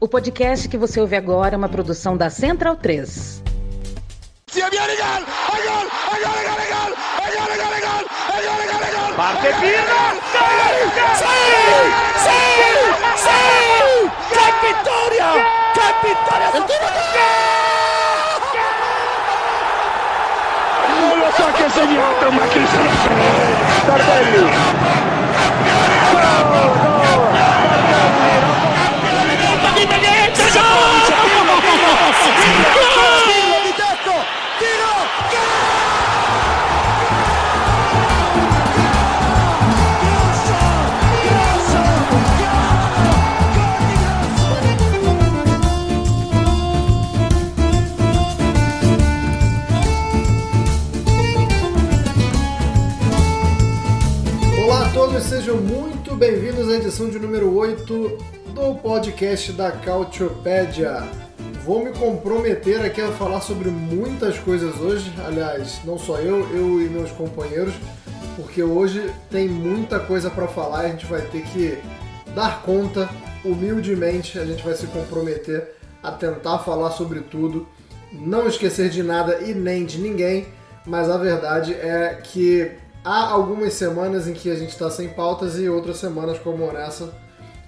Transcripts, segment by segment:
O podcast que você ouve agora é uma produção da Central 3. Parte Pirlo! ¡Sí! ¡Sí! ¡Sí! ¡Qué victoria! ¡Qué victoria! Non lo so che ha segnato, ma chi se lo sa? Tardelli! Tiro! Olá a todos, sejam muito bem-vindos à edição de número 8 do podcast da Cautiopédia. Vou me comprometer aqui a falar sobre muitas coisas hoje, aliás, não só eu, eu e meus companheiros, porque hoje tem muita coisa para falar, a gente vai ter que dar conta, humildemente, a gente vai se comprometer a tentar falar sobre tudo, não esquecer de nada e nem de ninguém, mas a verdade é que há algumas semanas em que a gente está sem pautas e outras semanas como nessa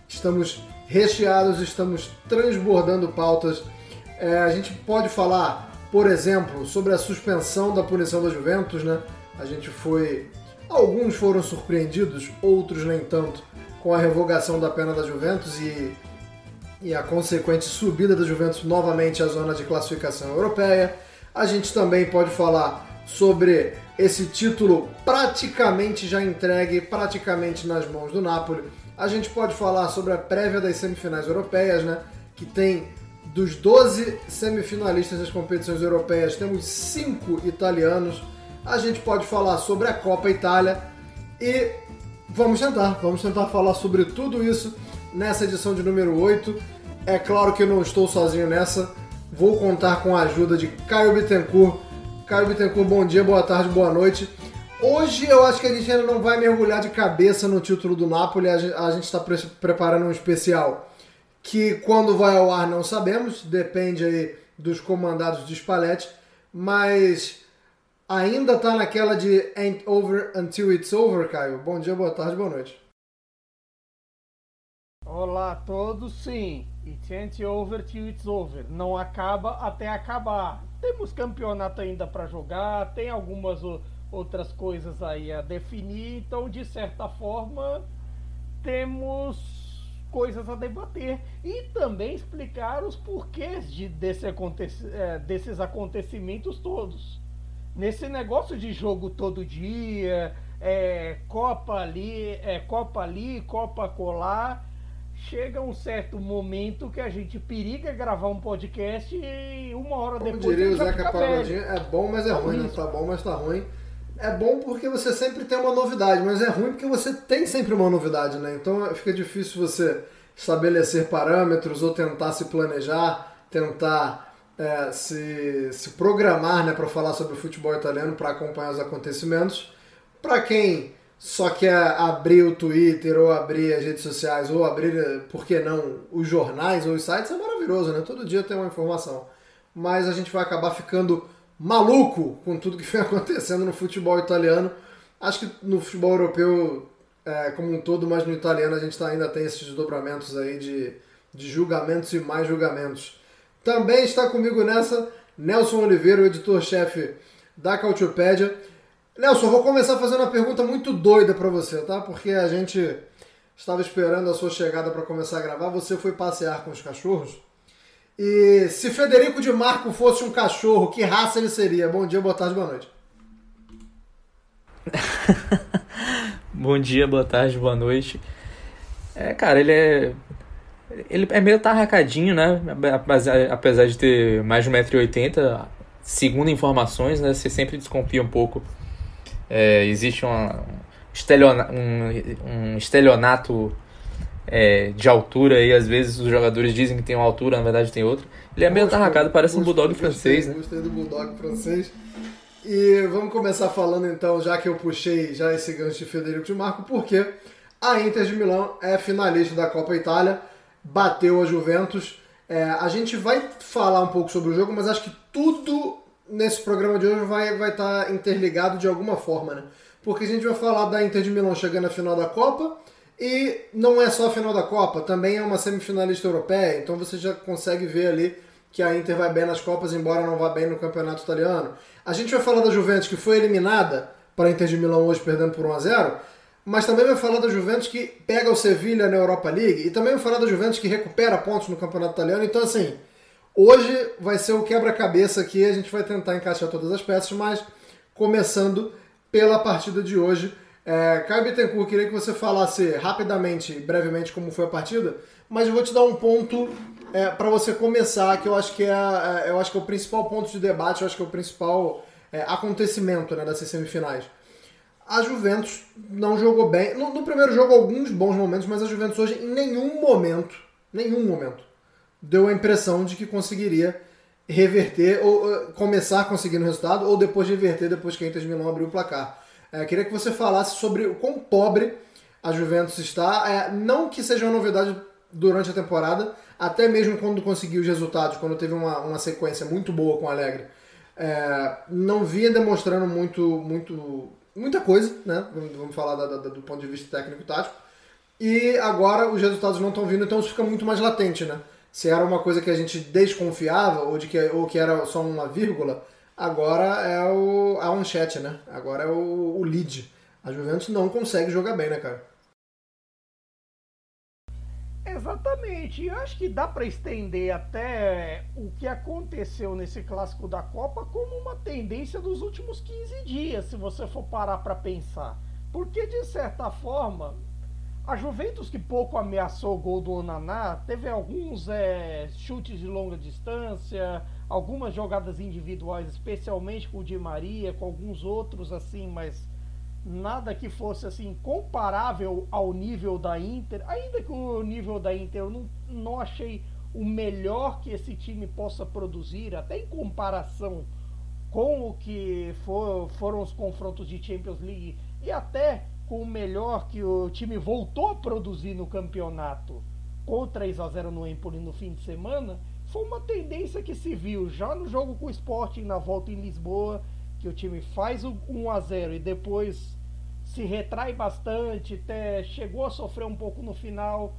estamos recheados, estamos transbordando pautas. É, a gente pode falar, por exemplo, sobre a suspensão da punição da Juventus, né? A gente foi. Alguns foram surpreendidos, outros nem tanto, com a revogação da pena da Juventus e, e a consequente subida da Juventus novamente à zona de classificação europeia. A gente também pode falar sobre esse título praticamente já entregue, praticamente nas mãos do Napoli. A gente pode falar sobre a prévia das semifinais europeias, né? Que tem dos 12 semifinalistas das competições europeias, temos 5 italianos. A gente pode falar sobre a Copa Itália e vamos tentar, vamos tentar falar sobre tudo isso nessa edição de número 8. É claro que eu não estou sozinho nessa, vou contar com a ajuda de Caio Bittencourt. Caio Bittencourt, bom dia, boa tarde, boa noite. Hoje eu acho que a gente ainda não vai mergulhar de cabeça no título do Napoli, a gente está pre- preparando um especial que quando vai ao ar não sabemos, depende aí dos comandados de Spalletti, mas ainda tá naquela de ain't over until it's over, Caio. Bom dia, boa tarde, boa noite. Olá a todos, sim. It ain't over till it's over. Não acaba até acabar. Temos campeonato ainda para jogar, tem algumas o- outras coisas aí a definir, então de certa forma temos coisas a debater e também explicar os porquês de, desse aconteci- eh, desses acontecimentos todos. Nesse negócio de jogo todo dia, é, Copa ali, é, Copa ali, Copa colar, chega um certo momento que a gente periga gravar um podcast e uma hora Como depois diria ele o Zeca Pagodinho, é bom, mas é É ruim, né? Tá bom, mas tá ruim. É bom porque você sempre tem uma novidade, mas é ruim porque você tem sempre uma novidade, né? Então fica difícil você estabelecer parâmetros ou tentar se planejar, tentar é, se, se programar né, para falar sobre o futebol italiano, para acompanhar os acontecimentos. Para quem só quer abrir o Twitter ou abrir as redes sociais ou abrir, por que não, os jornais ou os sites, é maravilhoso, né? Todo dia tem uma informação. Mas a gente vai acabar ficando maluco com tudo que vem acontecendo no futebol italiano. Acho que no futebol europeu é, como um todo, mas no italiano a gente tá- ainda tem esses desdobramentos aí de, de julgamentos e mais julgamentos. Também está comigo nessa Nelson Oliveira, o editor-chefe da Cautiopédia. Nelson, vou começar fazendo uma pergunta muito doida para você, tá? Porque a gente estava esperando a sua chegada para começar a gravar. Você foi passear com os cachorros. E se Federico de Marco fosse um cachorro, que raça ele seria? Bom dia, boa tarde, boa noite. Bom dia, boa tarde, boa noite. É, cara, ele é. Ele é meio tarracadinho, né? Apesar, de ter mais de 1,80m, segundo informações, né? Você sempre desconfia um pouco. É, existe uma, estelionato, um, um estelionato é, de altura aí, às vezes os jogadores dizem que tem uma altura, na verdade tem outra. Ele é meio Gostei, tarracado, parece um bulldog francês, né? Gostei do bulldog francês. E vamos começar falando então, já que eu puxei já esse gancho de Federico de Marco, porque a Inter de Milão é finalista da Copa Itália. bateu a Juventus. É, a gente vai falar um pouco sobre o jogo, mas acho que tudo nesse programa de hoje vai estar vai tá interligado de alguma forma, né? Porque a gente vai falar da Inter de Milão chegando à final da Copa, e não é só a final da Copa, também é uma semifinalista europeia, então você já consegue ver ali que a Inter vai bem nas Copas, embora não vá bem no campeonato italiano. A gente vai falar da Juventus, que foi eliminada para a Inter de Milão hoje, perdendo por 1 a 0 mas também vai falar da Juventus que pega o Sevilha na Europa League, e também vai falar da Juventus que recupera pontos no campeonato italiano. Então, assim, hoje vai ser o quebra-cabeça aqui, a gente vai tentar encaixar todas as peças, mas começando pela partida de hoje. É, Caio Bittencourt, queria que você falasse rapidamente, brevemente, como foi a partida, mas eu vou te dar um ponto é, para você começar, que eu acho que é, é, eu acho que é o principal ponto de debate, eu acho que é o principal é, acontecimento né, dessas semifinais. A Juventus não jogou bem. No, no, primeiro jogo, alguns bons momentos, mas a Juventus hoje, em nenhum momento, nenhum momento, deu a impressão de que conseguiria reverter ou uh, começar conseguindo o resultado ou depois de reverter depois que a Inter de Milão abriu o placar. É, queria que você falasse sobre o quão pobre a Juventus está. É, não que seja uma novidade durante a temporada, até mesmo quando conseguiu os resultados, quando teve uma, uma sequência muito boa com o Alegre, é, não vinha demonstrando muito, muito, muita coisa, né? Vamos falar da, da, do ponto de vista técnico e tático. E agora os resultados não estão vindo, então isso fica muito mais latente, né? Se era uma coisa que a gente desconfiava, ou, de que, ou que era só uma vírgula, agora é o, a manchete, né? Agora é o, o lead. A Juventus não consegue jogar bem, né, cara? Exatamente. Eu acho que dá para estender até o que aconteceu nesse clássico da Copa como uma tendência dos últimos 15 dias, se você for parar para pensar. Porque de certa forma, a Juventus que pouco ameaçou o gol do Onaná, teve alguns é, chutes de longa distância, algumas jogadas individuais, especialmente com o Di Maria, com alguns outros assim, mas nada que fosse assim comparável ao nível da Inter. Ainda que o nível da Inter eu não, não achei o melhor que esse time possa produzir, até em comparação com o que for, foram os confrontos de Champions League e até com o melhor que o time voltou a produzir no campeonato com 3 a 0 no Empoli no fim de semana, foi uma tendência que se viu já no jogo com o Sporting na volta em Lisboa que o time faz o 1 a 0 e depois se retrai bastante, até chegou a sofrer um pouco no final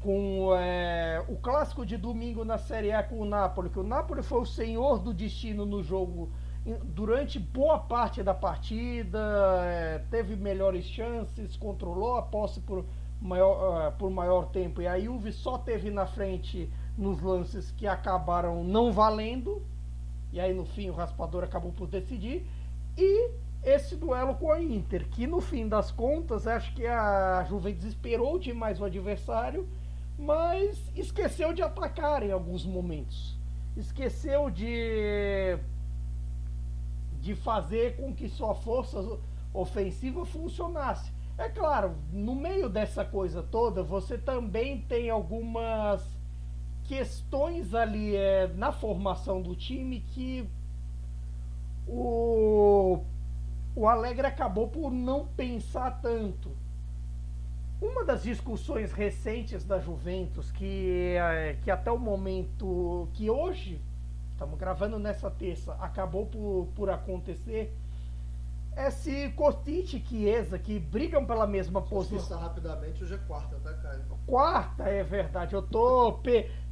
com é, o clássico de domingo na Série A com o Napoli, que o Napoli foi o senhor do destino no jogo durante boa parte da partida, é, teve melhores chances, controlou a posse por maior, uh, por maior tempo, e a Juve só teve na frente nos lances que acabaram não valendo, e aí no fim o raspador acabou por decidir. E esse duelo com a Inter, que no fim das contas acho que a Juventus esperou demais o adversário, mas esqueceu de atacar em alguns momentos. Esqueceu de de fazer com que sua força ofensiva funcionasse. É claro, no meio dessa coisa toda, você também tem algumas questões ali é, na formação do time que o, o Alegre acabou por não pensar tanto. Uma das discussões recentes da Juventus, que, é, que até o momento, que hoje, estamos gravando nessa terça, acabou por, por acontecer, é se Kostic e Chiesa, que brigam pela mesma posição. rapidamente, hoje é quarta, tá, Caio? Quarta, é verdade. Eu tô.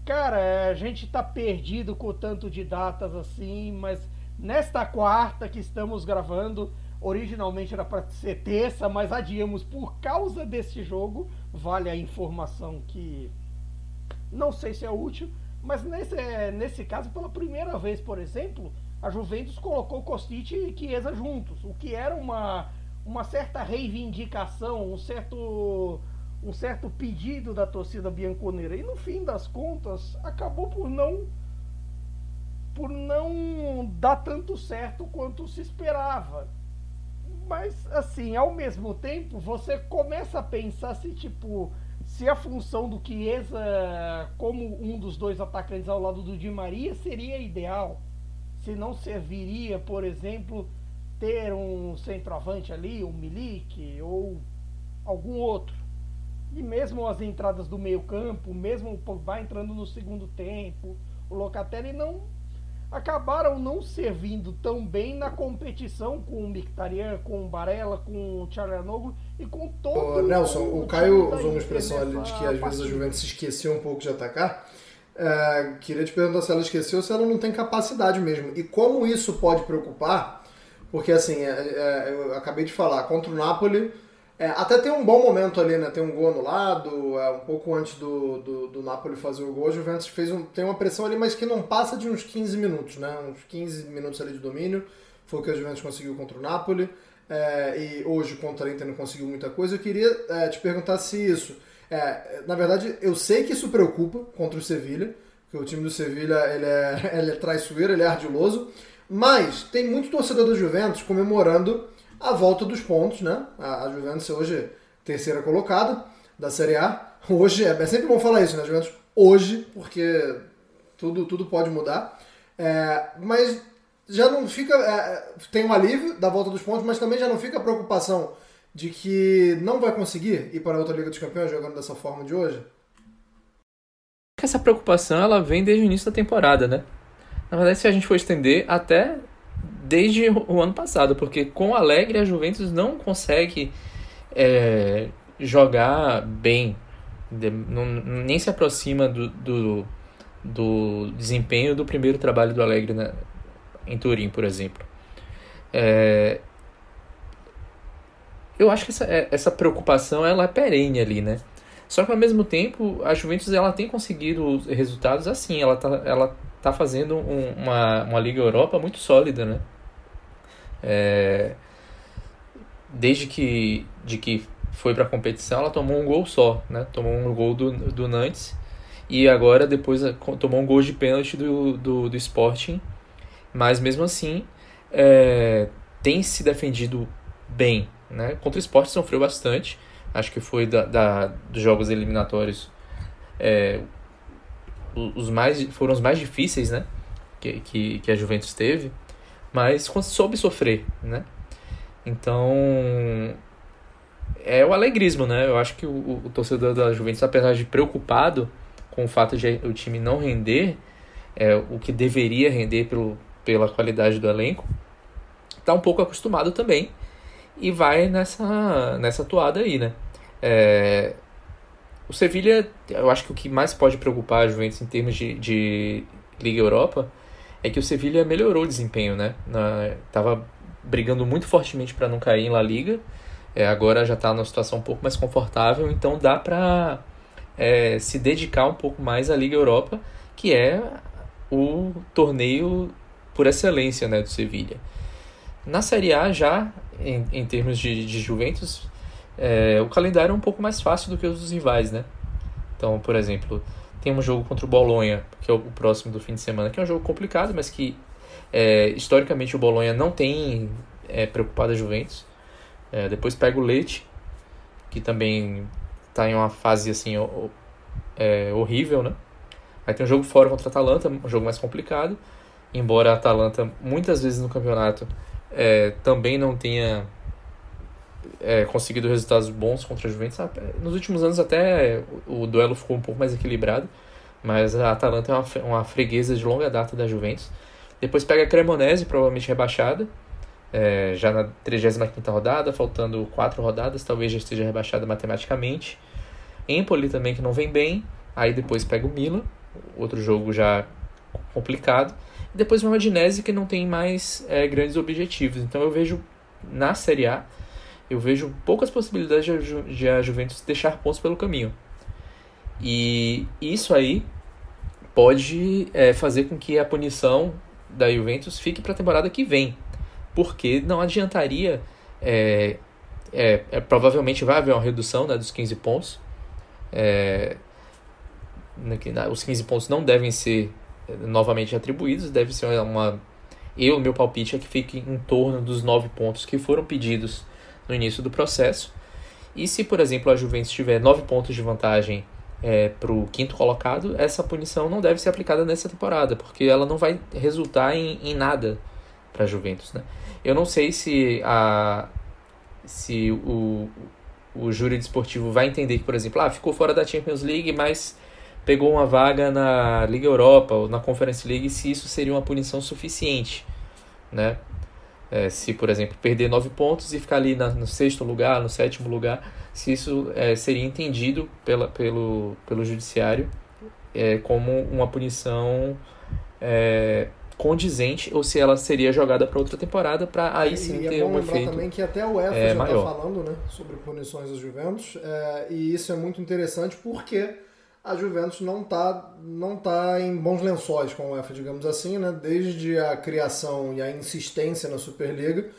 Cara, a gente tá perdido com tanto de datas assim, mas nesta quarta que estamos gravando, originalmente era para ser terça, mas adiamos por causa desse jogo. Vale a informação que não sei se é útil, mas nesse, nesse caso, pela primeira vez, por exemplo, a Juventus colocou Kostic e Chiesa juntos, o que era uma, uma certa reivindicação, um certo um certo pedido da torcida bianconeira e no fim das contas acabou por não por não dar tanto certo quanto se esperava. Mas assim, ao mesmo tempo, você começa a pensar se tipo se a função do Chiesa como um dos dois atacantes ao lado do Di Maria seria ideal. Se não serviria, por exemplo, ter um centroavante ali, um Milik ou algum outro. E mesmo as entradas do meio campo, mesmo o Pogba entrando no segundo tempo, o Locatelli não acabaram não servindo tão bem na competição com o Mkhitaryan, com o Barella, com o Tcharanoglu e com todo Ô, Nelson, o, Caio usou uma expressão ali de que às vezes a Juventus se esqueceu um pouco de atacar. É, queria te perguntar se ela esqueceu ou se ela não tem capacidade mesmo. E como isso pode preocupar, porque assim, é, é, eu acabei de falar, contra o Napoli, é, até tem um bom momento ali, né? Tem um gol anulado, é, um pouco antes do, do, do Napoli fazer o gol, a Juventus fez um, tem uma pressão ali, mas que não passa de uns 15 minutos, né? Uns 15 minutos ali de domínio, foi o que a Juventus conseguiu contra o Napoli. É, e hoje contra a Inter não conseguiu muita coisa. Eu queria é, te perguntar se isso é, na verdade, eu sei que isso preocupa contra o Sevilha, que o time do Sevilha ele é, ele é traiçoeiro, ele é ardiloso, mas tem muito torcedor do Juventus comemorando a volta dos pontos, né? A, Juventus hoje terceira colocada da Série A. Hoje, é, é sempre bom falar isso, né, Juventus? Hoje, porque tudo, tudo pode mudar. É, mas já não fica. É, tem um alívio da volta dos pontos, mas também já não fica a preocupação de que não vai conseguir ir para a outra Liga dos Campeões jogando dessa forma de hoje? Essa preocupação ela vem desde o início da temporada, né? Na verdade, se a gente for estender até desde o ano passado, porque com o Alegre a Juventus não consegue é, jogar bem, não, nem se aproxima do, do, do, desempenho do primeiro trabalho do Alegre na, em Turim, por exemplo. É, eu acho que essa, é, essa preocupação ela é perene ali, né? Só que ao mesmo tempo, a Juventus ela tem conseguido resultados assim, ela tá, ela tá fazendo um, uma, uma Liga Europa muito sólida, né? É, desde que, de que foi para a competição, ela tomou um gol só, né? Tomou um gol do, do Nantes e agora depois tomou um gol de pênalti do, do, do Sporting, mas mesmo assim é, tem se defendido bem, né? Contra o esporte sofreu bastante. Acho que foi da, da dos jogos eliminatórios é, os mais, foram os mais difíceis né? que, que, que a Juventus teve. Mas soube sofrer. Né? Então é o alegrismo, né? Eu acho que o, o, torcedor da Juventus, apesar de preocupado com o fato de o time não render é, o que deveria render pelo, pela qualidade do elenco, está um pouco acostumado também e vai nessa, nessa toada aí, né? É, o Sevilha, eu acho que o que mais pode preocupar a Juventus em termos de, de Liga Europa é que o Sevilha melhorou o desempenho, né? Na, tava brigando muito fortemente para não cair em La Liga, é, agora já está numa situação um pouco mais confortável, então dá para é, se dedicar um pouco mais à Liga Europa, que é o torneio por excelência né, do Sevilha. Na Série A já em, em termos de, de Juventus, é, o calendário é um pouco mais fácil do que os dos rivais, né? Então, por exemplo, tem um jogo contra o Bolonha, que é o próximo do fim de semana, que é um jogo complicado, mas que é, historicamente o Bolonha não tem é, preocupado a Juventus. É, depois pega o Leite, que também está em uma fase assim é, horrível, né? Aí tem um jogo fora contra a Atalanta, um jogo mais complicado. Embora a Atalanta muitas vezes no campeonato é, também não tenha é, conseguido resultados bons contra a Juventus. Nos últimos anos até o, o duelo ficou um pouco mais equilibrado, mas a Atalanta é uma, uma freguesa de longa data da Juventus. Depois pega a Cremonese, provavelmente rebaixada, é, já na 35ª rodada, faltando quatro rodadas, talvez já esteja rebaixada matematicamente. Empoli também que não vem bem, aí depois pega o Milan, outro jogo já complicado. E depois uma Udinese que não tem mais é, grandes objetivos. Então eu vejo na Série A, eu vejo poucas possibilidades de, de a Juventus deixar pontos pelo caminho. E isso aí pode é, fazer com que a punição da Juventus fique para a temporada que vem. Porque não adiantaria. É, é, é, provavelmente vai haver uma redução né, dos 15 pontos. É, os 15 pontos não devem ser novamente atribuídos, deve ser uma. Eu, meu palpite é que fique em torno dos nove pontos que foram pedidos no início do processo. E se, por exemplo, a Juventus tiver nove pontos de vantagem é, para o quinto colocado, essa punição não deve ser aplicada nessa temporada, porque ela não vai resultar em, em nada para a Juventus. Né? Eu não sei se, a, se o, o júri desportivo vai entender que, por exemplo, ah, ficou fora da Champions League, mas pegou uma vaga na Liga Europa ou na Conference League, se isso seria uma punição suficiente, né? É, se, por exemplo, perder nove pontos e ficar ali na, no sexto lugar, no sétimo lugar, se isso é, seria entendido pela, pelo, pelo judiciário é, como uma punição é, condizente ou se ela seria jogada para outra temporada para aí sim e ter é um efeito também que até o UEFA é, já está falando né, sobre punições da Juventus é, e isso é muito interessante porque a Juventus não está não tá em bons lençóis com a UEFA, digamos assim, né? desde a criação e a insistência na Superliga.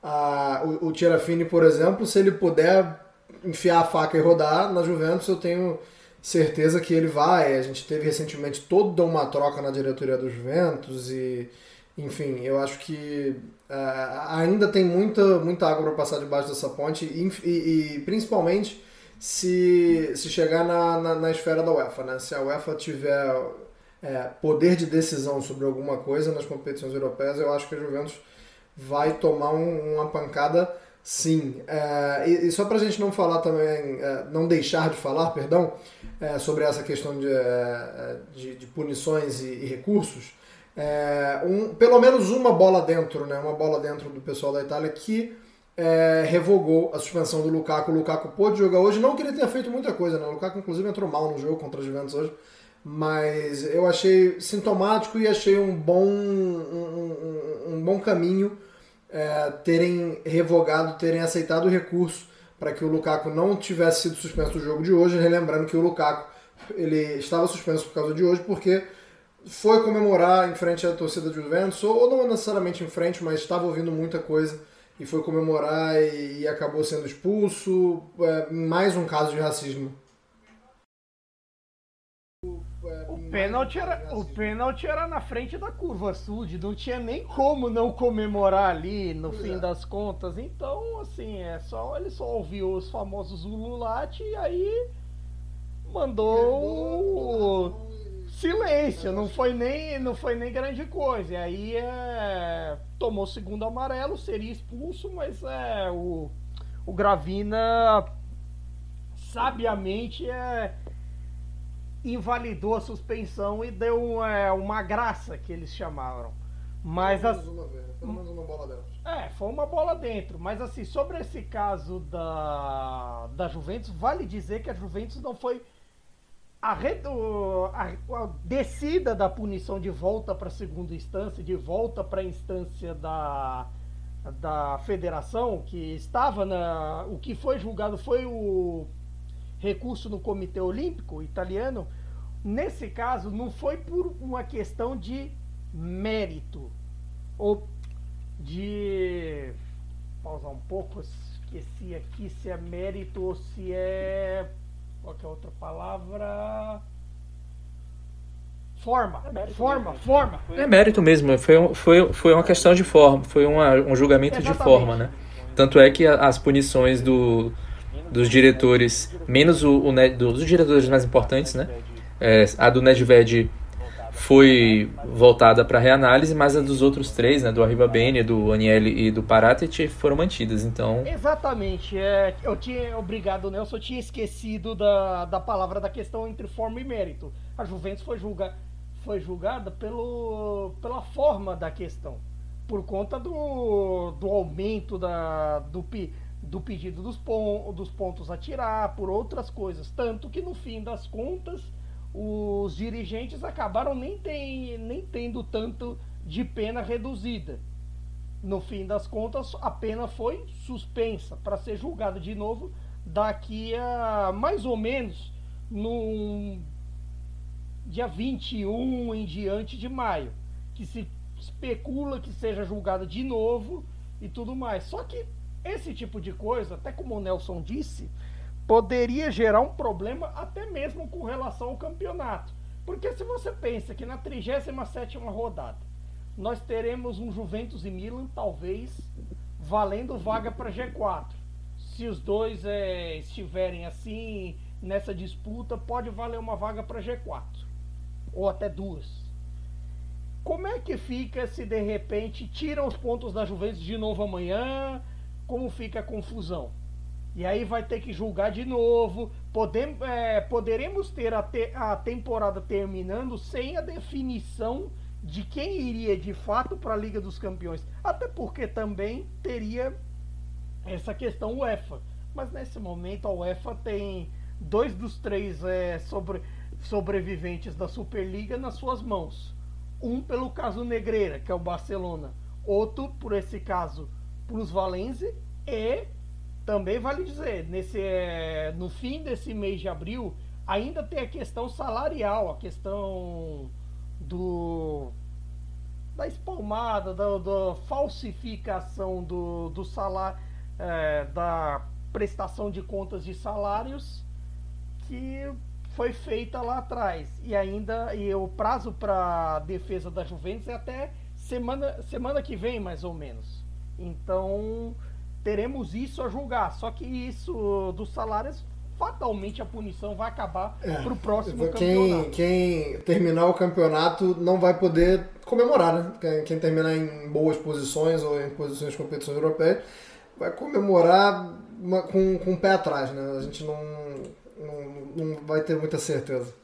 A, o, o Tirafini, por exemplo, se ele puder enfiar a faca e rodar na Juventus, eu tenho certeza que ele vai. A gente teve recentemente toda uma troca na diretoria do Juventus e, enfim, eu acho que uh, ainda tem muita, muita água para passar debaixo dessa ponte e, e, e principalmente se, se chegar na, na, na, esfera da UEFA, né? Se a UEFA tiver é, poder de decisão sobre alguma coisa nas competições europeias, eu acho que a Juventus vai tomar um, uma pancada sim. É, e, e, só para a gente não falar também, é, não deixar de falar, perdão, é, sobre essa questão de, é, de, de punições e, e recursos, é, um, pelo menos uma bola dentro, né? Uma bola dentro do pessoal da Itália que é, revogou a suspensão do Lukaku. O Lukaku pôde jogar hoje, não que ele tenha feito muita coisa, né? O Lukaku inclusive entrou mal no jogo contra a Juventus hoje, mas eu achei sintomático e achei um bom, um, um, um bom caminho é, terem revogado, terem aceitado o recurso para que o Lukaku não tivesse sido suspenso do jogo de hoje, relembrando que o Lukaku ele estava suspenso por causa de hoje porque foi comemorar em frente à torcida de Juventus, ou não necessariamente em frente, mas estava ouvindo muita coisa e foi comemorar e, acabou sendo expulso. É, mais um caso de racismo. O pênalti, era, o pênalti era na frente da curva sud, não tinha nem como não comemorar ali no fim é. das contas. Então, assim, é só ele só ouviu os famosos ululate e aí mandou silêncio, não foi nem não foi nem grande coisa. E aí é, tomou segundo amarelo, seria expulso, mas é o o Gravina sabiamente é invalidou a suspensão e deu é, uma graça que eles chamaram. Mas pelo menos uma vez, pelo menos uma bola dentro. É, foi uma bola dentro. Mas assim, sobre esse caso da, da Juventus, vale dizer que a Juventus não foi. A, a, a descida da punição de volta para a segunda instância, de volta para a instância da, da federação, que estava na. O que foi julgado foi o recurso no Comitê Olímpico italiano, nesse caso não foi por uma questão de mérito ou de pausar um pouco, esqueci aqui se é mérito ou se é qual é a outra palavra? Forma, é forma, mesmo. forma. É mérito mesmo, foi, foi, foi uma questão de forma, foi uma, um julgamento Exatamente. de forma, né? Tanto é que as punições do, dos diretores, menos o, o dos diretores mais importantes, né? É, a do Nedved foi voltada para reanálise, mas a dos outros três, né, do Arriba Bene, do Aniele e do Paratet, foram mantidas. Então, exatamente. É, eu tinha, obrigado, Nelson. Eu tinha esquecido da, da palavra da questão entre forma e mérito. A Juventus foi, julga, foi julgada pelo, pela forma da questão, por conta do, do aumento da, do, do pedido dos, pon dos pontos a tirar, por outras coisas. Tanto que no fim das contas, os dirigentes acabaram nem, tem, nem tendo tanto de pena reduzida. No fim das contas, a pena foi suspensa para ser julgada de novo daqui a mais ou menos no dia 21 em diante de maio, que se especula que seja julgada de novo e tudo mais. Só que esse tipo de coisa, até como o Nelson disse, poderia gerar um problema até mesmo com relação ao campeonato. Porque se você pensa que na 37 rodada nós teremos um Juventus e Milan, talvez valendo vaga para G4. Se os dois é, estiverem assim nessa disputa, pode valer uma vaga para G4 ou até duas. Como é que fica se de repente tiram os pontos da Juventus de novo amanhã? como fica a confusão. E aí vai ter que julgar de novo. Podem, é, poderemos ter a, te, a temporada terminando sem a definição de quem iria de fato para a Liga dos Campeões. Até porque também teria essa questão UEFA. Mas nesse momento a UEFA tem dois dos três é, sobre, sobreviventes da Superliga nas suas mãos. Um pelo caso Negreira, que é o Barcelona. Outro, por esse caso, Plus Valenze. E também vale dizer, nesse, é, no fim desse mês de abril, ainda tem a questão salarial, a questão do da espalmada, da, da falsificação do, do salário, é, da prestação de contas de salários que foi feita lá atrás. E ainda e o prazo para defesa da Juventus é até semana, semana que vem, mais ou menos. Então teremos isso a julgar. Só que isso dos salários fatalmente a punição vai acabar é, para o próximo quem, campeonato. Quem terminar o campeonato não vai poder comemorar, né? Quem, quem terminar em boas posições ou em posições de competições europeias vai comemorar uma, com, com o pé atrás, né? A gente não, não, não vai ter muita certeza.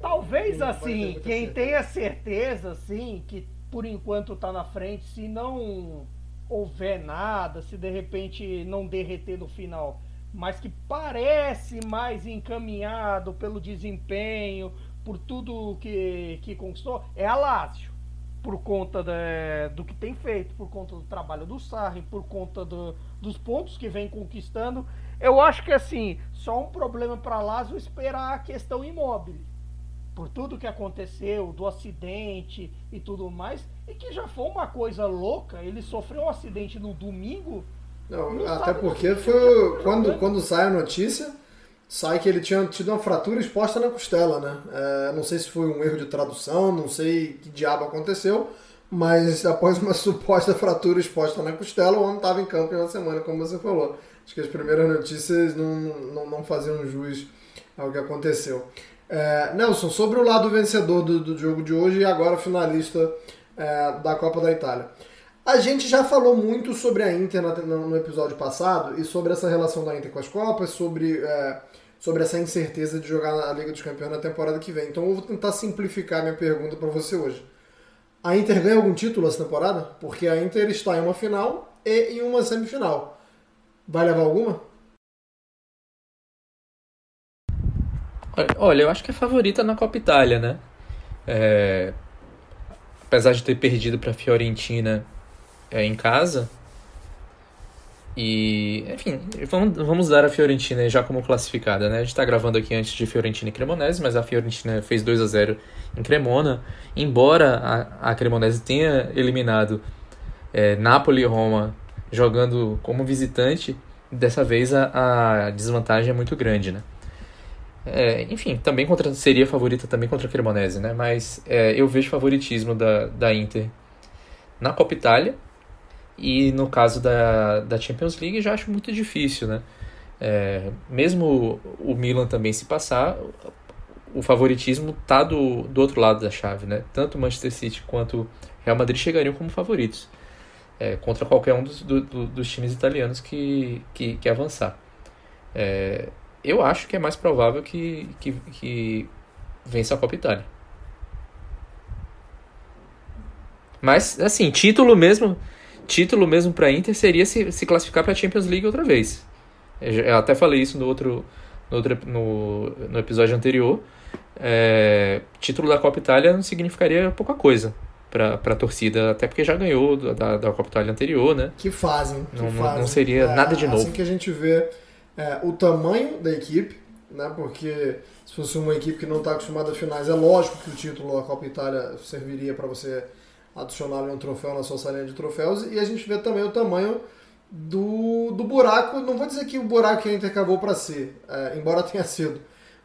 Talvez assim, quem certeza. tenha certeza, assim, que por enquanto está na frente, se não houver nada, se de repente não derreter no final, mas que parece mais encaminhado pelo desempenho, por tudo que, que conquistou, é a Lazio. Por conta de, do que tem feito, por conta do trabalho do Sarri, por conta do, dos pontos que vem conquistando. Eu acho que assim, só um problema para Lazio esperar a questão imóvel por tudo que aconteceu, do acidente e tudo mais, e que já foi uma coisa louca. Ele sofreu um acidente no domingo. Não, não até porque foi quando, quando sai a notícia, sai que ele tinha tido uma fratura exposta na costela, né? É, não sei se foi um erro de tradução, não sei que diabo aconteceu, mas após uma suposta fratura exposta na costela, o homem estava em campo em uma semana, como você falou. Acho que as primeiras notícias não, não, não faziam jus ao que aconteceu. É, Nelson, sobre o lado vencedor do, do jogo de hoje e agora finalista é, da Copa da Itália. A gente já falou muito sobre a Inter no, episódio passado e sobre essa relação da Inter com as Copas, sobre, é, sobre essa incerteza de jogar na Liga dos Campeões na temporada que vem. Então eu vou tentar simplificar minha pergunta para você hoje. A Inter ganha algum título essa temporada? Porque a Inter está em uma final e em uma semifinal. Vai levar alguma? Olha, eu acho que é favorita na Copa Itália, né? É... Apesar de ter perdido para a Fiorentina é, em casa. E, enfim, vamos, dar a Fiorentina já como classificada, né? A gente está gravando aqui antes de Fiorentina e Cremonese, mas a Fiorentina fez 2 a 0 em Cremona. Embora a, a Cremonese tenha eliminado é, Napoli e Roma jogando como visitante, dessa vez a, a desvantagem é muito grande, né? É, enfim, também contra, seria favorita também contra a Cremonese, né? Mas é, eu vejo favoritismo da, da Inter na Copa Itália e no caso da, da Champions League já acho muito difícil, né? É, mesmo o Milan também se passar, o favoritismo tá do, do outro lado da chave, né? Tanto Manchester City quanto Real Madrid chegariam como favoritos é, contra qualquer um dos, do, do, dos times italianos que, que, que avançar. É, eu acho que é mais provável que, que, que vença a Copa Itália. Mas, assim, título mesmo, título mesmo para Inter seria se, se classificar para a Champions League outra vez. Eu até falei isso no outro, no, outro, no, no episódio anterior. É, título da Copa Itália não significaria pouca coisa para a torcida, até porque já ganhou da, da Copa Itália anterior, né? Que fazem. Que não, fazem. não seria é, nada de novo. Assim que a gente vê é, o tamanho da equipe, né? Porque se fosse uma equipe que não está acostumada a finais, é lógico que o título da Copa Itália serviria para você adicionar um troféu na sua salinha de troféus. E a gente vê também o tamanho do, do buraco. Não vou dizer que o buraco que a Inter acabou para ser, é, embora tenha sido,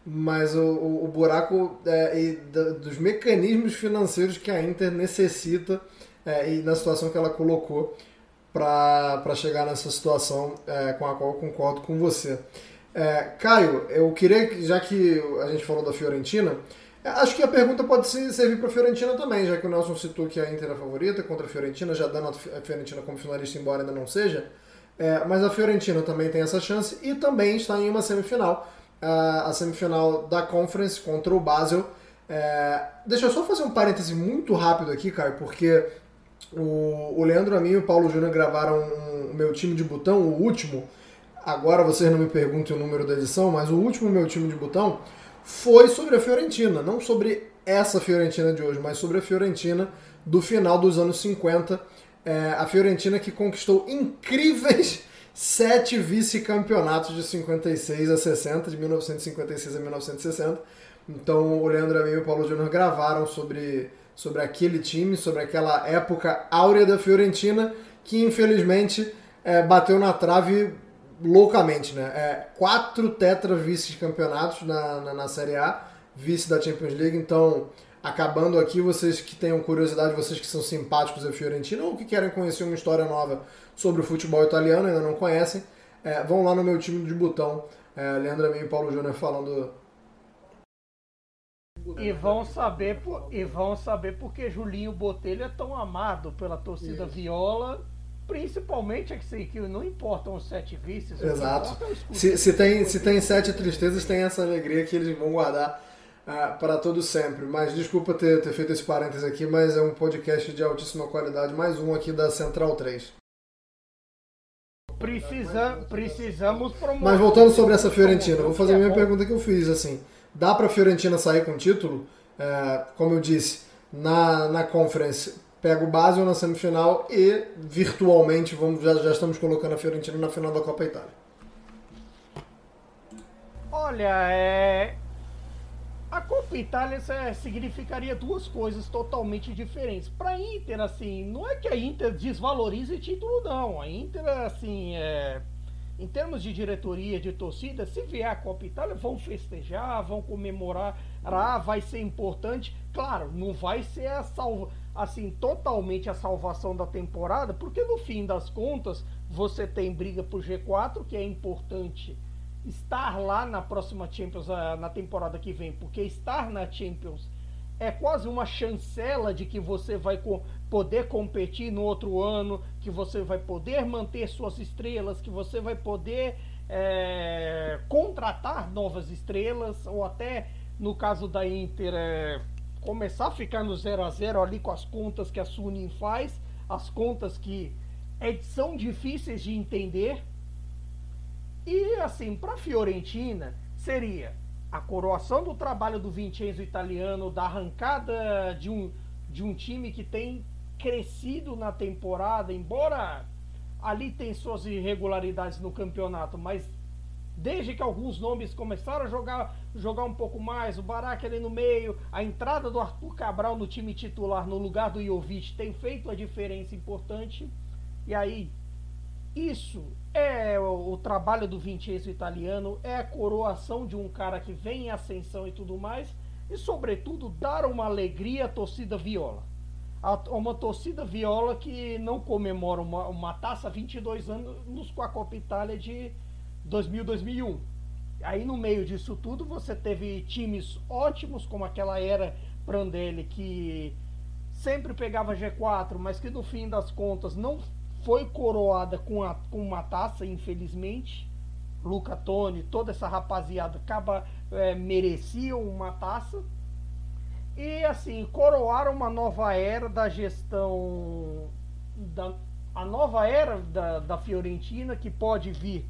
mas o, o, o buraco é, e da, dos mecanismos financeiros que a Inter necessita é, e na situação que ela colocou para chegar nessa situação é, com a qual eu concordo com você. É, Caio, eu queria, já que a gente falou da Fiorentina, é, acho que a pergunta pode servir para a Fiorentina também, já que o Nelson citou que a Inter é favorita contra a Fiorentina, já dando a Fiorentina como finalista, embora ainda não seja. É, mas a Fiorentina também tem essa chance e também está em uma semifinal, a semifinal da Conference contra o Basel. É, deixa eu só fazer um parêntese muito rápido aqui, Caio, porque o, o Leandro Amin e o Paulo Júnior gravaram o meu time de botão, o último. Agora vocês não me perguntem o número da edição, mas o último meu time de botão foi sobre a Fiorentina, não sobre essa Fiorentina de hoje, mas sobre a Fiorentina do final dos anos 50. É, a Fiorentina que conquistou incríveis sete vice-campeonatos de 56 a 60, de 1956 a 1960. Então o Leandro Amin e o Paulo Júnior gravaram sobre, sobre aquele time, sobre aquela época áurea da Fiorentina, que infelizmente é, bateu na trave loucamente, né? É, quatro tetra vice-campeonatos na, na, na Série A, vice da Champions League, então acabando aqui, vocês que tenham curiosidade, vocês que são simpáticos da Fiorentina ou que querem conhecer uma história nova sobre o futebol italiano, ainda não conhecem, é, vão lá no meu time de botão, é, Leandro Amin e Paulo Júnior falando e vão saber por, e vão saber porque Julinho Botelho é tão amado pela torcida Isso. viola, principalmente é que, que não importam os sete vícios. Exato. É se, se, tem, se tem sete tristezas, tem essa alegria que eles vão guardar uh, para todo sempre. Mas desculpa ter, ter feito esse parênteses aqui, mas é um podcast de altíssima qualidade, mais um aqui da Central 3. Precisa, precisamos promover. Mas voltando sobre essa Fiorentina, vou fazer a minha pergunta que eu fiz assim. Dá para a Fiorentina sair com o título? É, como eu disse, na, na Conference pega o Basel na semifinal e virtualmente vamos, já, já estamos colocando a Fiorentina na final da Copa Itália. Olha, é... a Copa Itália significaria duas coisas totalmente diferentes. Para a Inter, assim, não é que a Inter desvalorize título, não. A Inter, assim, é em termos de diretoria, de torcida, se vier a Copa Itália, vão festejar, vão comemorar, ah, vai ser importante. Claro, não vai ser a salva, assim, totalmente a salvação da temporada, porque no fim das contas, você tem briga por G4, que é importante estar lá na próxima Champions, ah, na temporada que vem, porque estar na Champions é quase uma chancela de que você vai poder competir no outro ano, que você vai poder manter suas estrelas, que você vai poder é, contratar novas estrelas, ou até, no caso da Inter, é, começar a ficar no 0 a 0 ali com as contas que a Sunin faz, as contas que é, são difíceis de entender. E assim, para a Fiorentina, seria a coroação do trabalho do Vincenzo italiano, da arrancada de um, de um time que tem crescido na temporada, embora ali tem suas irregularidades no campeonato, mas desde que alguns nomes começaram a jogar, jogar um pouco mais, o Barak ali no meio, a entrada do Arthur Cabral no time titular no lugar do Jovic tem feito a diferença importante. E aí, isso é o, o trabalho do Vincenzo italiano, é a coroação de um cara que vem em ascensão e tudo mais, e sobretudo dar uma alegria à torcida viola. A, uma torcida viola que não comemora uma, uma taça há 22 anos com a Copa Itália de 2000, 2001. Aí no meio disso tudo você teve times ótimos, como aquela era Prandelli, que sempre pegava G4, mas que no fim das contas não foi coroada com, a, com uma taça, infelizmente. Luca Toni, toda essa rapaziada acaba é, mereciam uma taça. E assim, coroaram uma nova era da gestão da a nova era da, da Fiorentina que pode vir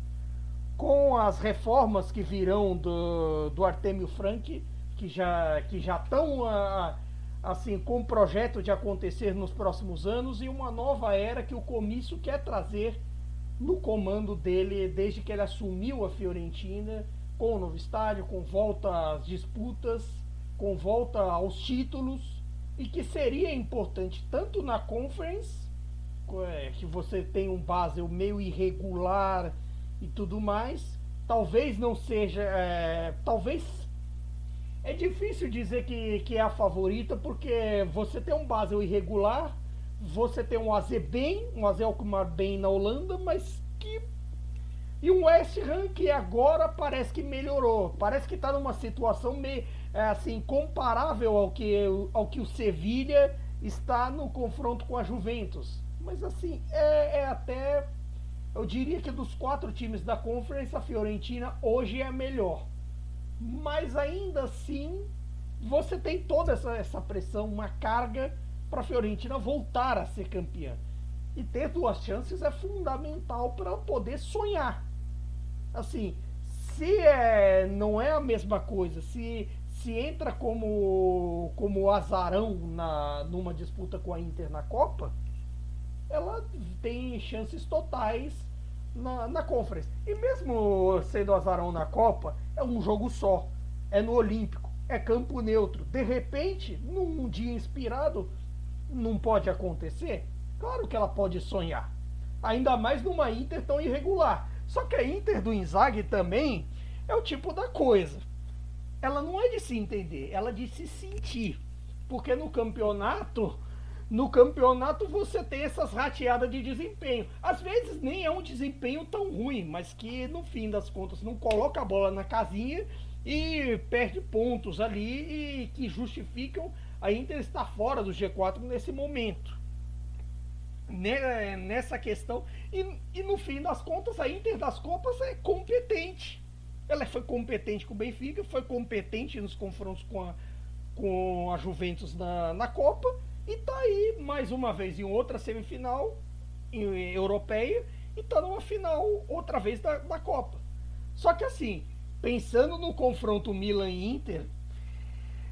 com as reformas que virão do, do Artemio Frank, que já que já estão assim, com o projeto de acontecer nos próximos anos e uma nova era que o comício quer trazer no comando dele desde que ele assumiu a Fiorentina, com o novo estádio, com volta às disputas, com volta aos títulos e que seria importante tanto na Conference, é, que você tem um base meio irregular e tudo mais, talvez não seja, é, talvez é difícil dizer que, que é a favorita, porque você tem um Basel irregular, você tem um AZ bem, um AZ Alkmaar bem na Holanda, mas que. E um West Ham que agora parece que melhorou. Parece que está numa situação meio, é, assim, comparável ao que, ao que o Sevilha está no confronto com a Juventus. Mas assim, é, é até Eu diria que dos quatro times da Conference, a Fiorentina hoje é a melhor. Mas ainda assim, você tem toda essa, essa pressão, uma carga para a Fiorentina voltar a ser campeã. E ter duas chances é fundamental para poder sonhar. Assim, se é, não é a mesma coisa, se, se entra como, como azarão na, numa disputa com a Inter na Copa, ela tem chances totais na, na Conference. E mesmo sendo azarão na Copa, é um jogo só. É no Olímpico. É campo neutro. De repente, num dia inspirado, não pode acontecer? Claro que ela pode sonhar. Ainda mais numa Inter tão irregular. Só que a Inter do Inzaghi também é o tipo da coisa. Ela não é de se entender, ela é de se sentir. Porque no campeonato no campeonato você tem essas rateadas de desempenho. Às vezes nem é um desempenho tão ruim, mas que no fim das contas não coloca a bola na casinha e perde pontos ali e que justificam a Inter estar fora do G4 nesse momento. Nessa questão. E, e no fim das contas, a Inter das Copas é competente. Ela foi competente com o Benfica, foi competente nos confrontos com a, com a Juventus na, na Copa e tá aí mais uma vez em outra semifinal em, europeia e tá numa final outra vez da, da Copa. Só que assim, pensando no confronto Milan e Inter,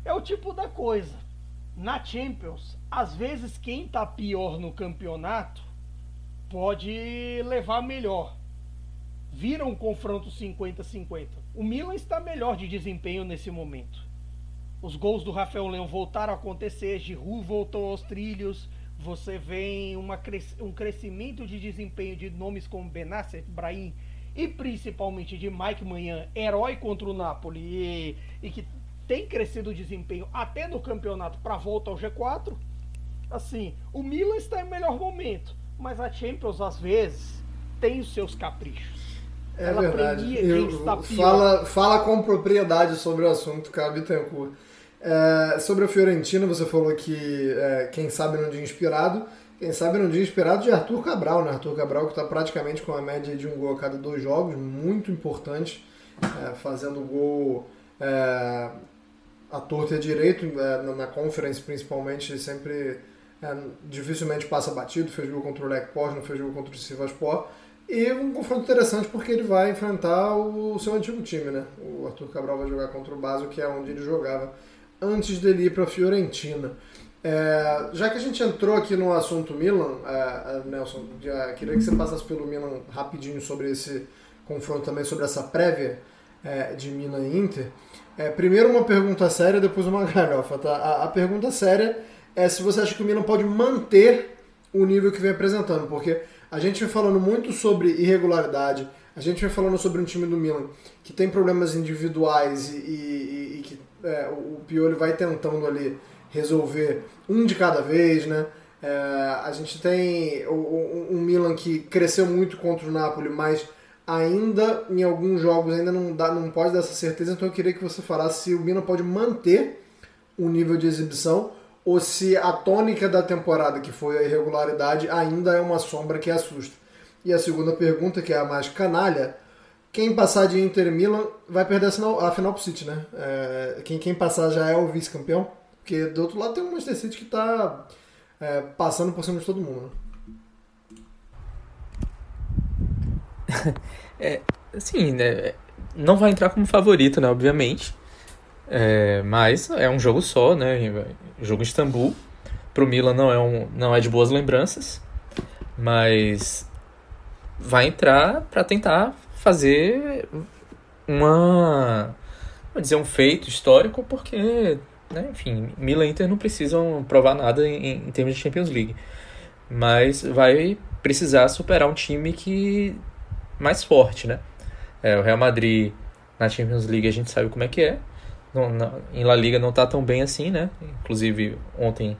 é o tipo da coisa. Na Champions, às vezes quem tá pior no campeonato pode levar melhor. Vira um confronto 50-50. O Milan está melhor de desempenho nesse momento. Os gols do Rafael Leão voltaram a acontecer, Giroud voltou aos trilhos. Você vê uma, um crescimento de desempenho de nomes como Benasser, Brahim e principalmente de Mike Manhã, herói contra o Napoli e, e que tem crescido o desempenho até no campeonato para volta ao G4. Assim, o Milan está em melhor momento, mas a Champions às vezes tem os seus caprichos. É Ela verdade. Eu, fala, fala com propriedade sobre o assunto, Cabe Bittencourt. É, sobre a Fiorentina, você falou que é, quem sabe num dia inspirado. Quem sabe num dia inspirado de Arthur Cabral, né? Arthur Cabral que está praticamente com a média de um gol a cada dois jogos, muito importante, é, fazendo gol é, a torta e direito, é, na, na conference principalmente, sempre é, dificilmente passa batido, fez gol contra o Lech Poznan, fez gol contra o Sivaspor. E um confronto interessante porque ele vai enfrentar o seu antigo time, né? O Arthur Cabral vai jogar contra o Basel, que é onde ele jogava antes dele ir para a Fiorentina. É, já que a gente entrou aqui no assunto Milan, é, é Nelson, já queria que você passasse pelo Milan rapidinho sobre esse confronto também, sobre essa prévia é, de Milan e Inter. É, primeiro uma pergunta séria, depois uma galhofa. Tá? A, a, pergunta séria é se você acha que o Milan pode manter o nível que vem apresentando, porque a gente vem falando muito sobre irregularidade, a gente vem falando sobre um time do Milan que tem problemas individuais e, e, e que é, o Pioli vai tentando ali resolver um de cada vez, né? É, a gente tem um, Milan que cresceu muito contra o Napoli, mas ainda em alguns jogos ainda não, dá, não pode dar essa certeza, então eu queria que você falasse se o Milan pode manter o nível de exibição ou se a tônica da temporada, que foi a irregularidade, ainda é uma sombra que assusta. E a segunda pergunta, que é a mais canalha, quem passar de Inter Milan vai perder a final, a final pro City, né? É, quem, quem passar já é o vice-campeão. Porque do outro lado tem o Manchester City que está é, passando por cima de todo mundo. Né? é, assim, né? Não vai entrar como favorito, né? Obviamente. É, mas é um jogo só, né? Jogo em Istambul. Pro Milan não é, um, não é de boas lembranças. Mas vai entrar para tentar fazer uma vou dizer um feito histórico porque né, enfim Milan e Inter não precisam provar nada em, em termos de Champions League. Mas vai precisar superar um time que mais forte né? É, o Real Madrid na Champions League a gente sabe como é que é. Não, não, em La Liga não está tão bem assim né? Inclusive ontem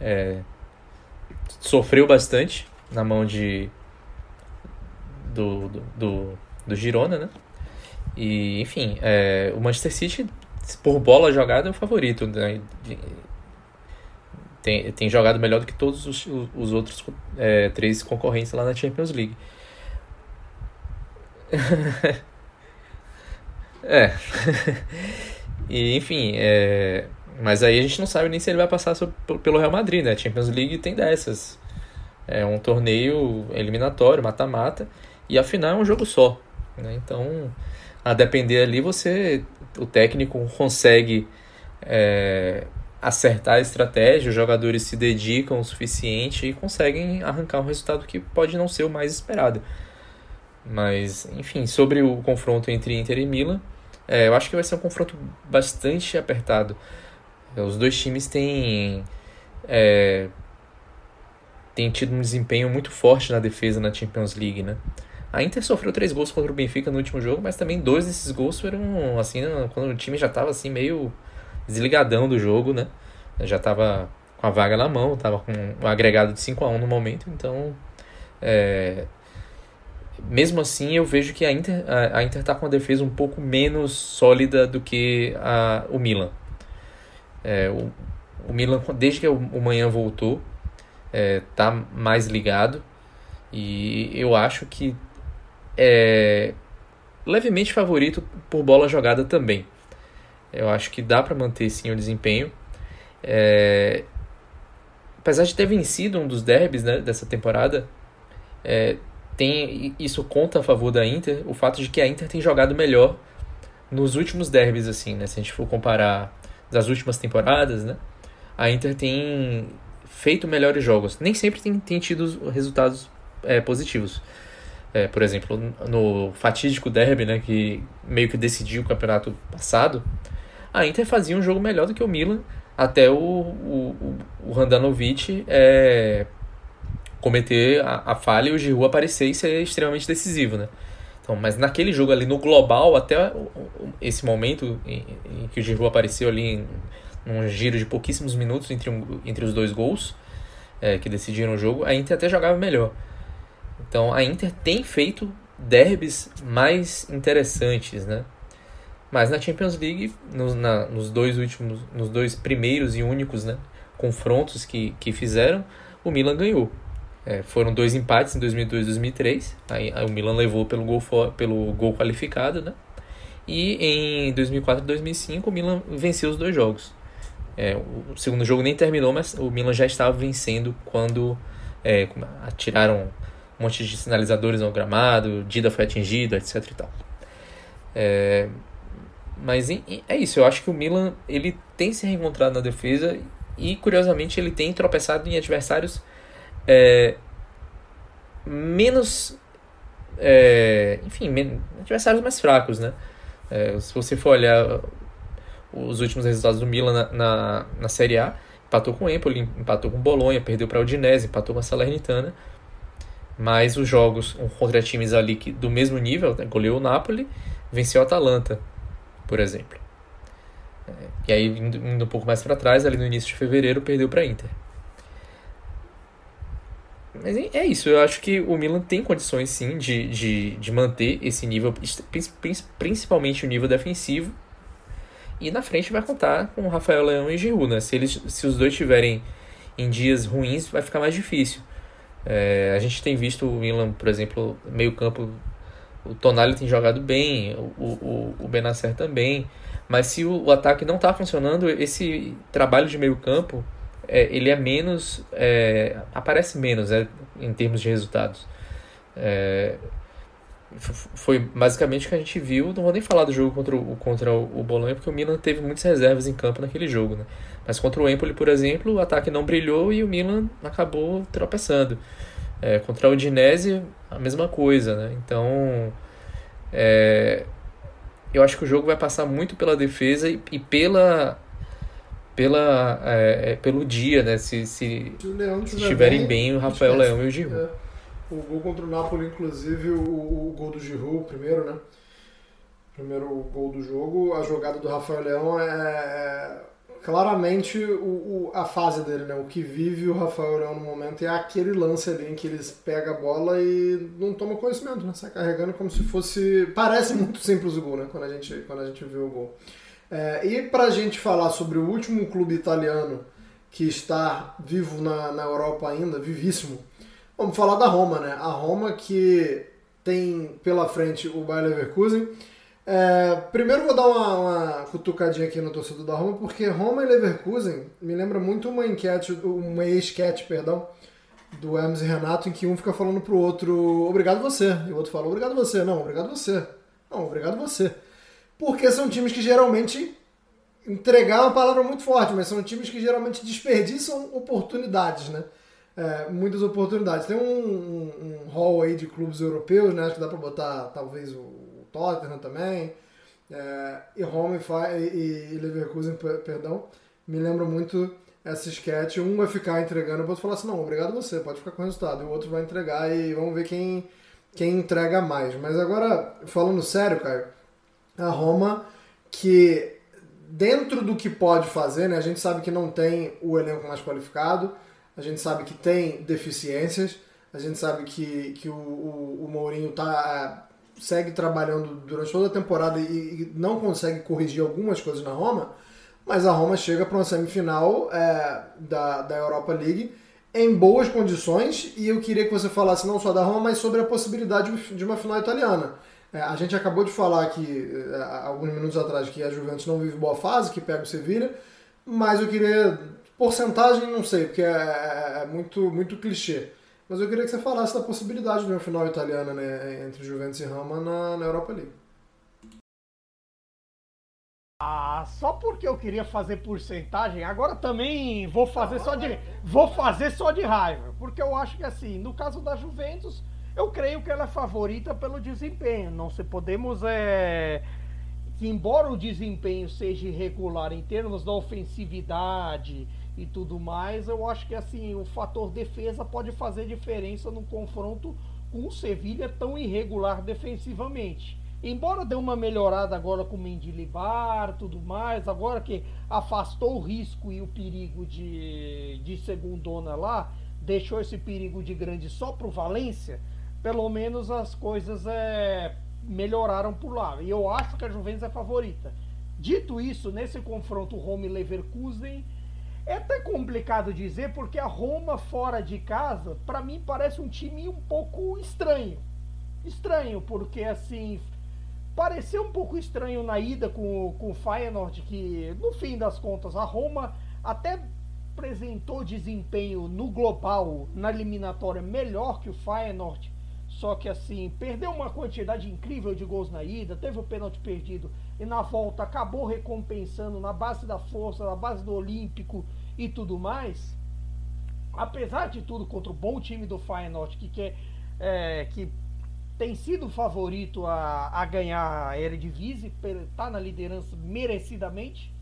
é, sofreu bastante na mão de do, do, do Girona, né? E, enfim, é, o Manchester City, por bola jogada, é o favorito. Né? Tem, tem jogado melhor do que todos os, os outros é, três concorrentes lá na Champions League. é. e enfim, é... mas aí a gente não sabe nem se ele vai passar pelo Real Madrid, né? A Champions League tem dessas. É um torneio eliminatório, mata-mata, e a final é um jogo só. Né? Então, a depender ali, você, o técnico consegue é, acertar a estratégia, os jogadores se dedicam o suficiente e conseguem arrancar um resultado que pode não ser o mais esperado. Mas, enfim, sobre o confronto entre Inter e Milan, é, eu acho que vai ser um confronto bastante apertado. Os dois times têm, é, têm tido um desempenho muito forte na defesa na Champions League, né? A Inter sofreu três gols contra o Benfica no último jogo, mas também dois desses gols foram assim, quando o time já estava assim meio desligadão do jogo, né? Já estava com a vaga na mão, estava com um agregado de 5 a 1 no momento, então é, mesmo assim eu vejo que a Inter a, a Inter está com uma defesa um pouco menos sólida do que a, o Milan. É, o, o Milan desde que o, o Manhã voltou é, tá mais ligado e eu acho que é levemente favorito por bola jogada também. Eu acho que dá para manter sim o desempenho. É... Apesar de ter vencido um dos derbys né, dessa temporada, é... tem isso conta a favor da Inter, o fato de que a Inter tem jogado melhor nos últimos derbys, assim, né? Se a gente for comparar das últimas temporadas, né? A Inter tem feito melhores jogos. Nem sempre tem, tem tido resultados é, positivos. É, por exemplo, no fatídico derby, né, que meio que decidiu o campeonato passado, a Inter fazia um jogo melhor do que o Milan, até o, o, o Handanovic é, cometer a, a, falha e o Giroud aparecer e ser extremamente decisivo, né? Então, mas naquele jogo ali, no global, até esse momento em, em que o Giroud apareceu ali em, num giro de pouquíssimos minutos entre, um, entre os dois gols é, que decidiram o jogo, a Inter até jogava melhor. Então, a Inter tem feito derbys mais interessantes, né? Mas na Champions League, nos, na, nos dois últimos, nos dois primeiros e únicos né, confrontos que, que fizeram, o Milan ganhou. É, foram dois empates em 2002 e 2003. Aí, aí, o Milan levou pelo gol, for, pelo gol qualificado, né? E em 2004 e 2005 o Milan venceu os dois jogos. É, o segundo jogo nem terminou, mas o Milan já estava vencendo quando é, atiraram um monte de sinalizadores no gramado, Dida foi atingido, etc e tal. É, mas é isso, eu acho que o Milan ele tem se reencontrado na defesa e curiosamente ele tem tropeçado em adversários é, menos. É, enfim, adversários mais fracos, né? É, se você for olhar os últimos resultados do Milan na, na, na Série A, empatou com o Empoli, empatou com o Bolonha, perdeu para o Udinese, empatou com a Salernitana. Mas os jogos contra times ali que, do mesmo nível, né, goleou o Napoli, venceu o Atalanta por exemplo. É, e aí, indo, indo um pouco mais para trás, ali no início de fevereiro, perdeu para Inter. Mas é isso, eu acho que o Milan tem condições sim de, de, de manter esse nível, principalmente o nível defensivo. E na frente vai contar com Rafael Leão e Giroud, né? Se, eles, se os dois estiverem em dias ruins, vai ficar mais difícil. É, a gente tem visto o Milan, por exemplo, meio campo o Tonali tem jogado bem, o, o, o Benacer também. Mas se o, o ataque não está funcionando, esse trabalho de meio campo é, ele é menos. É, aparece menos é, em termos de resultados. Foi basicamente o que a gente viu. Não vou nem falar do jogo contra o, contra o Bolonha, porque o Milan teve muitas reservas em campo naquele jogo. Né? Mas contra o Empoli, por exemplo, o ataque não brilhou e o Milan acabou tropeçando. É, contra o Udinese, a mesma coisa, né? Então, é, eu acho que o jogo vai passar muito pela defesa e, e pela pela é, é pelo dia, né? Se, se, se estiverem bem, bem, o Rafael Leão e o Giroud. É. O gol contra o Napoli, inclusive, o, o gol do Giroud, o primeiro, né? Primeiro gol do jogo, a jogada do Rafael Leão é, é claramente o, o, a fase dele, né? O que vive o Rafael Leão no momento é aquele lance ali em que eles pega a bola e não toma conhecimento, né? Sai carregando como se fosse. Parece muito simples o gol, né? Quando a gente, quando a gente vê o gol. É, e pra gente falar sobre o último clube italiano que está vivo na, na Europa ainda, vivíssimo, vamos falar da Roma, né? A Roma que tem pela frente o Bayer Leverkusen. É, primeiro vou dar uma, uma cutucadinha aqui no torcedor da Roma, porque Roma e Leverkusen me lembra muito uma enquete, uma esquete, perdão, do Hermes e Renato, em que um fica falando pro outro, obrigado você, e o outro fala, obrigado você, não, obrigado você, não, obrigado você. Porque são times que geralmente entregar uma palavra muito forte, mas são times que geralmente desperdiçam oportunidades, né? É, muitas oportunidades. Tem um, um, um, hall aí de clubes europeus, né? Acho que dá para botar talvez o Tottenham também, é, e Roma e, e, Leverkusen, perdão, me lembra muito essa sketch. Um vai ficar entregando, o outro falar assim, não, obrigado você, pode ficar com o resultado. E o outro vai entregar e vamos ver quem, quem entrega mais. Mas agora, falando sério, Caio, a Roma, que dentro do que pode fazer, né, a gente sabe que não tem o elenco mais qualificado, a gente sabe que tem deficiências, a gente sabe que, que o, o, o Mourinho está segue trabalhando durante toda a temporada e, e, não consegue corrigir algumas coisas na Roma, mas a Roma chega para uma semifinal é, da, da Europa League em boas condições e eu queria que você falasse não só da Roma, mas sobre a possibilidade de uma final italiana. É, a gente acabou de falar aqui, é, alguns minutos atrás, que a Juventus não vive boa fase, que pega o Sevilha, mas eu queria... Porcentagem, não sei, porque é, é, é muito, muito clichê. Mas eu queria que você falasse da possibilidade de uma final italiana né, entre Juventus e Roma na, na Europa League. Ah, só porque eu queria fazer porcentagem, agora também vou fazer só de vou fazer só de raiva, porque eu acho que assim, no caso da Juventus, eu creio que ela é favorita pelo desempenho. Não se podemos é que embora o desempenho seja irregular em termos da ofensividade, e tudo mais, eu acho que assim o fator defesa pode fazer diferença no confronto com o Sevilha tão irregular defensivamente. Embora dê uma melhorada agora com o Mendilibar, tudo mais, agora que afastou o risco e o perigo de, de segundona lá, deixou esse perigo de grande só para o Valência, pelo menos as coisas é, melhoraram por lá. E eu acho que a Juventus é favorita. Dito isso, nesse confronto Rome-Leverkusen, é até complicado dizer porque a Roma fora de casa, para mim parece um time um pouco estranho. Estranho, porque assim, pareceu um pouco estranho na ida com, com o Feyenoord, que no fim das contas a Roma até apresentou desempenho no global, na eliminatória, melhor que o Feyenoord. Só que assim, perdeu uma quantidade incrível de gols na ida, teve o pênalti perdido e na volta acabou recompensando na base da força, na base do Olímpico e tudo mais. Apesar de tudo, contra o bom time do Feyenoord, que, quer, é, que tem sido favorito a, a ganhar a Eredivisie, está na liderança merecidamente.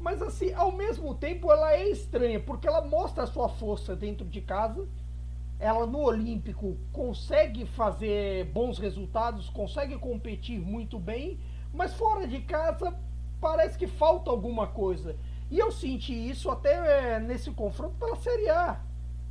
Mas assim, ao mesmo tempo ela é estranha, porque ela mostra a sua força dentro de casa. Ela no Olímpico consegue fazer bons resultados, consegue competir muito bem, mas fora de casa parece que falta alguma coisa. E eu senti isso até é, nesse confronto pela Série A.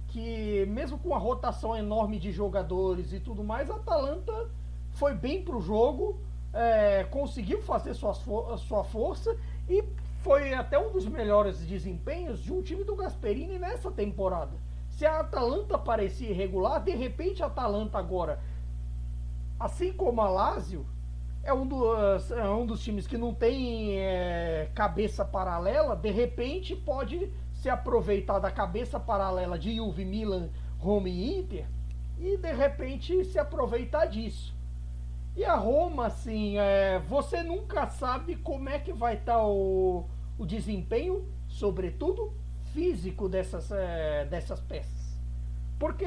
Que mesmo com a rotação enorme de jogadores e tudo mais, a Atalanta foi bem pro jogo, é, conseguiu fazer sua, sua força e foi até um dos melhores desempenhos de um time do Gasperini nessa temporada. Se a Atalanta parecia irregular, de repente a Atalanta agora, assim como a Lazio, é um, dos, é um dos times que não tem é, cabeça paralela, de repente pode se aproveitar da cabeça paralela de Juve, Milan, Roma e Inter e de repente se aproveitar disso. E a Roma, assim, é, você nunca sabe como é que vai estar tá o, o desempenho, sobretudo físico dessas, é, dessas peças. Porque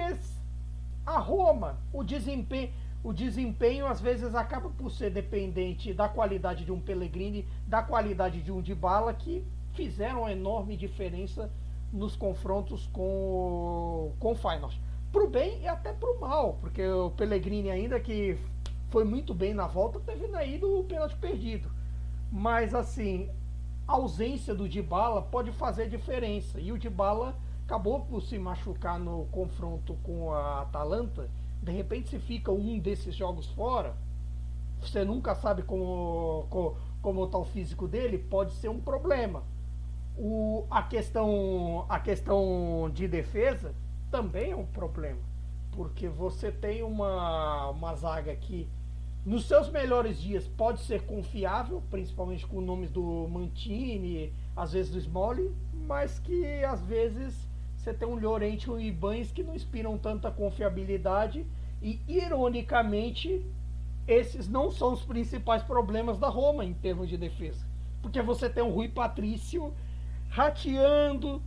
a Roma, o desempenho o desempenho às vezes acaba por ser dependente da qualidade de um Pellegrini, da qualidade de um Dybala, que fizeram uma enorme diferença nos confrontos com, com o Feyenoord. Pro bem e até pro mal, porque o Pellegrini ainda que foi muito bem na volta, teve na ida o pênalti perdido. Mas assim, a ausência do Dybala pode fazer diferença. E o Dybala acabou por se machucar no confronto com a Atalanta de repente, se fica um desses jogos fora, você nunca sabe como, como, como está o físico dele, pode ser um problema. O, a, questão, a questão de defesa também é um problema. porque você tem uma, uma zaga que nos seus melhores dias pode ser confiável, principalmente com nomes do Mantini, às vezes do Smolli, mas que às vezes você tem um Llorente e um Ibanes que não inspiram tanta confiabilidade e ironicamente esses não são os principais problemas da Roma em termos de defesa. Porque você tem o Rui Patrício rateando,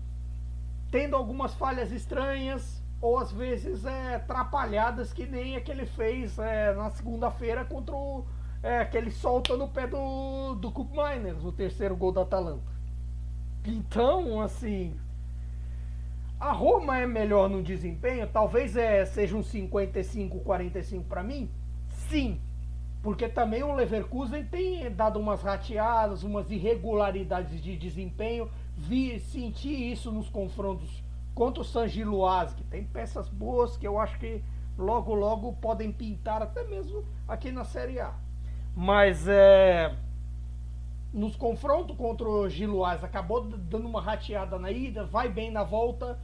tendo algumas falhas estranhas, ou às vezes é, atrapalhadas que nem a que ele fez é, na segunda-feira contra o. É, que solta no pé do, do Cup Miners, o terceiro gol da Atalanta. Então, assim. A Roma é melhor no desempenho? Talvez é, seja um 55-45 para mim? Sim. Porque também o Leverkusen tem dado umas rateadas, umas irregularidades de desempenho. Vi, senti isso nos confrontos contra o San que tem peças boas que eu acho que logo logo podem pintar até mesmo aqui na Série A. Mas é, nos confrontos contra o Giloase acabou dando uma rateada na ida, vai bem na volta,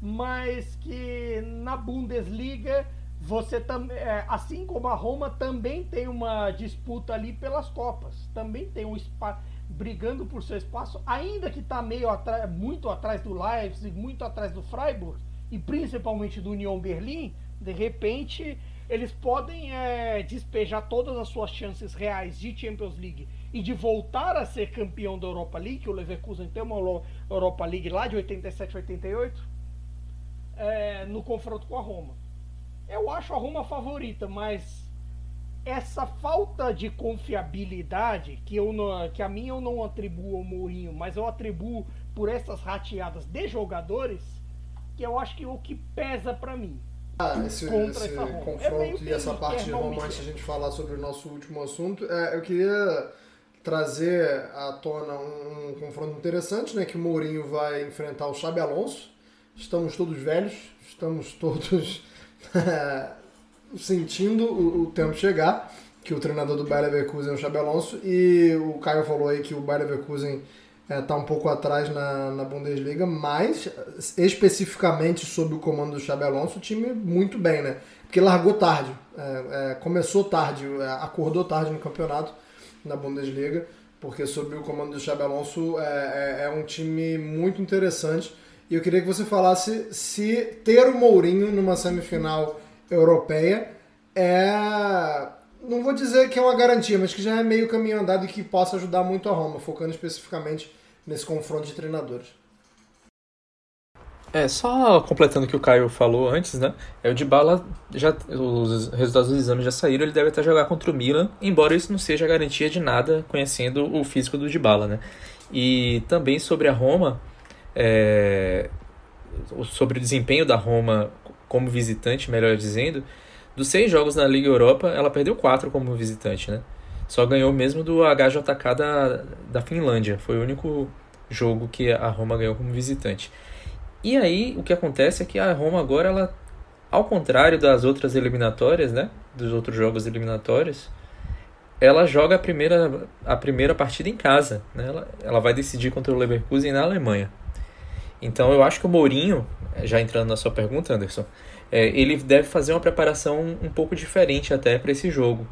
mas que na Bundesliga você também, assim como a Roma também tem uma disputa ali pelas copas, também tem um espaço brigando por seu espaço, ainda que está meio atrás, muito atrás do Leipzig, muito atrás do Freiburg e principalmente do Union Berlim, de repente eles podem é, despejar todas as suas chances reais de Champions League e de voltar a ser campeão da Europa League, que o Leverkusen tem uma Europa League lá de 87 88, é, no confronto com a Roma. Eu acho a Roma favorita, mas essa falta de confiabilidade que eu não, que a mim eu não atribuo ao Mourinho, mas eu atribuo por essas rateadas de jogadores, que eu acho que é o que pesa para mim. Ah, esse, esse confronto é e essa parte de Roma, antes a gente falar sobre o nosso último assunto, é, eu queria trazer à tona um, um, confronto interessante, né, que o Mourinho vai enfrentar o Xabi Alonso. Estamos todos velhos, estamos todos sentindo o, o, tempo chegar, que o treinador do Bayer Leverkusen é o Xabi Alonso, e o Caio falou aí que o Bayer Leverkusen está é, um pouco atrás na, na Bundesliga, mas especificamente sob o comando do Xabi Alonso, o time muito bem, né? Porque largou tarde, é, é, começou tarde, é, acordou tarde no campeonato na Bundesliga, porque sob o comando do Xabi Alonso é, é, é um time muito interessante. E eu queria que você falasse se ter o Mourinho numa semifinal europeia é. Não vou dizer que é uma garantia, mas que já é meio caminho andado e que possa ajudar muito a Roma, focando especificamente nesse confronto de treinadores. É, só completando o que o Caio falou antes, né? É o Dybala, já, os resultados do exame já saíram, ele deve até jogar contra o Milan, embora isso não seja garantia de nada, conhecendo o físico do Dybala, né? E também sobre a Roma, é, sobre o desempenho da Roma como visitante, melhor dizendo, dos seis jogos na Liga Europa, ela perdeu quatro como visitante, né? Só ganhou mesmo do HJK da, da Finlândia. Foi o único jogo que a Roma ganhou como visitante. E aí, o que acontece é que a Roma agora, ela, ao contrário das outras eliminatórias, né? Dos outros jogos eliminatórios, ela joga a primeira, a primeira partida em casa. Né? Ela, ela vai decidir contra o Leverkusen na Alemanha. Então eu acho que o Mourinho, já entrando na sua pergunta, Anderson, é, ele deve fazer uma preparação um pouco diferente até para esse jogo.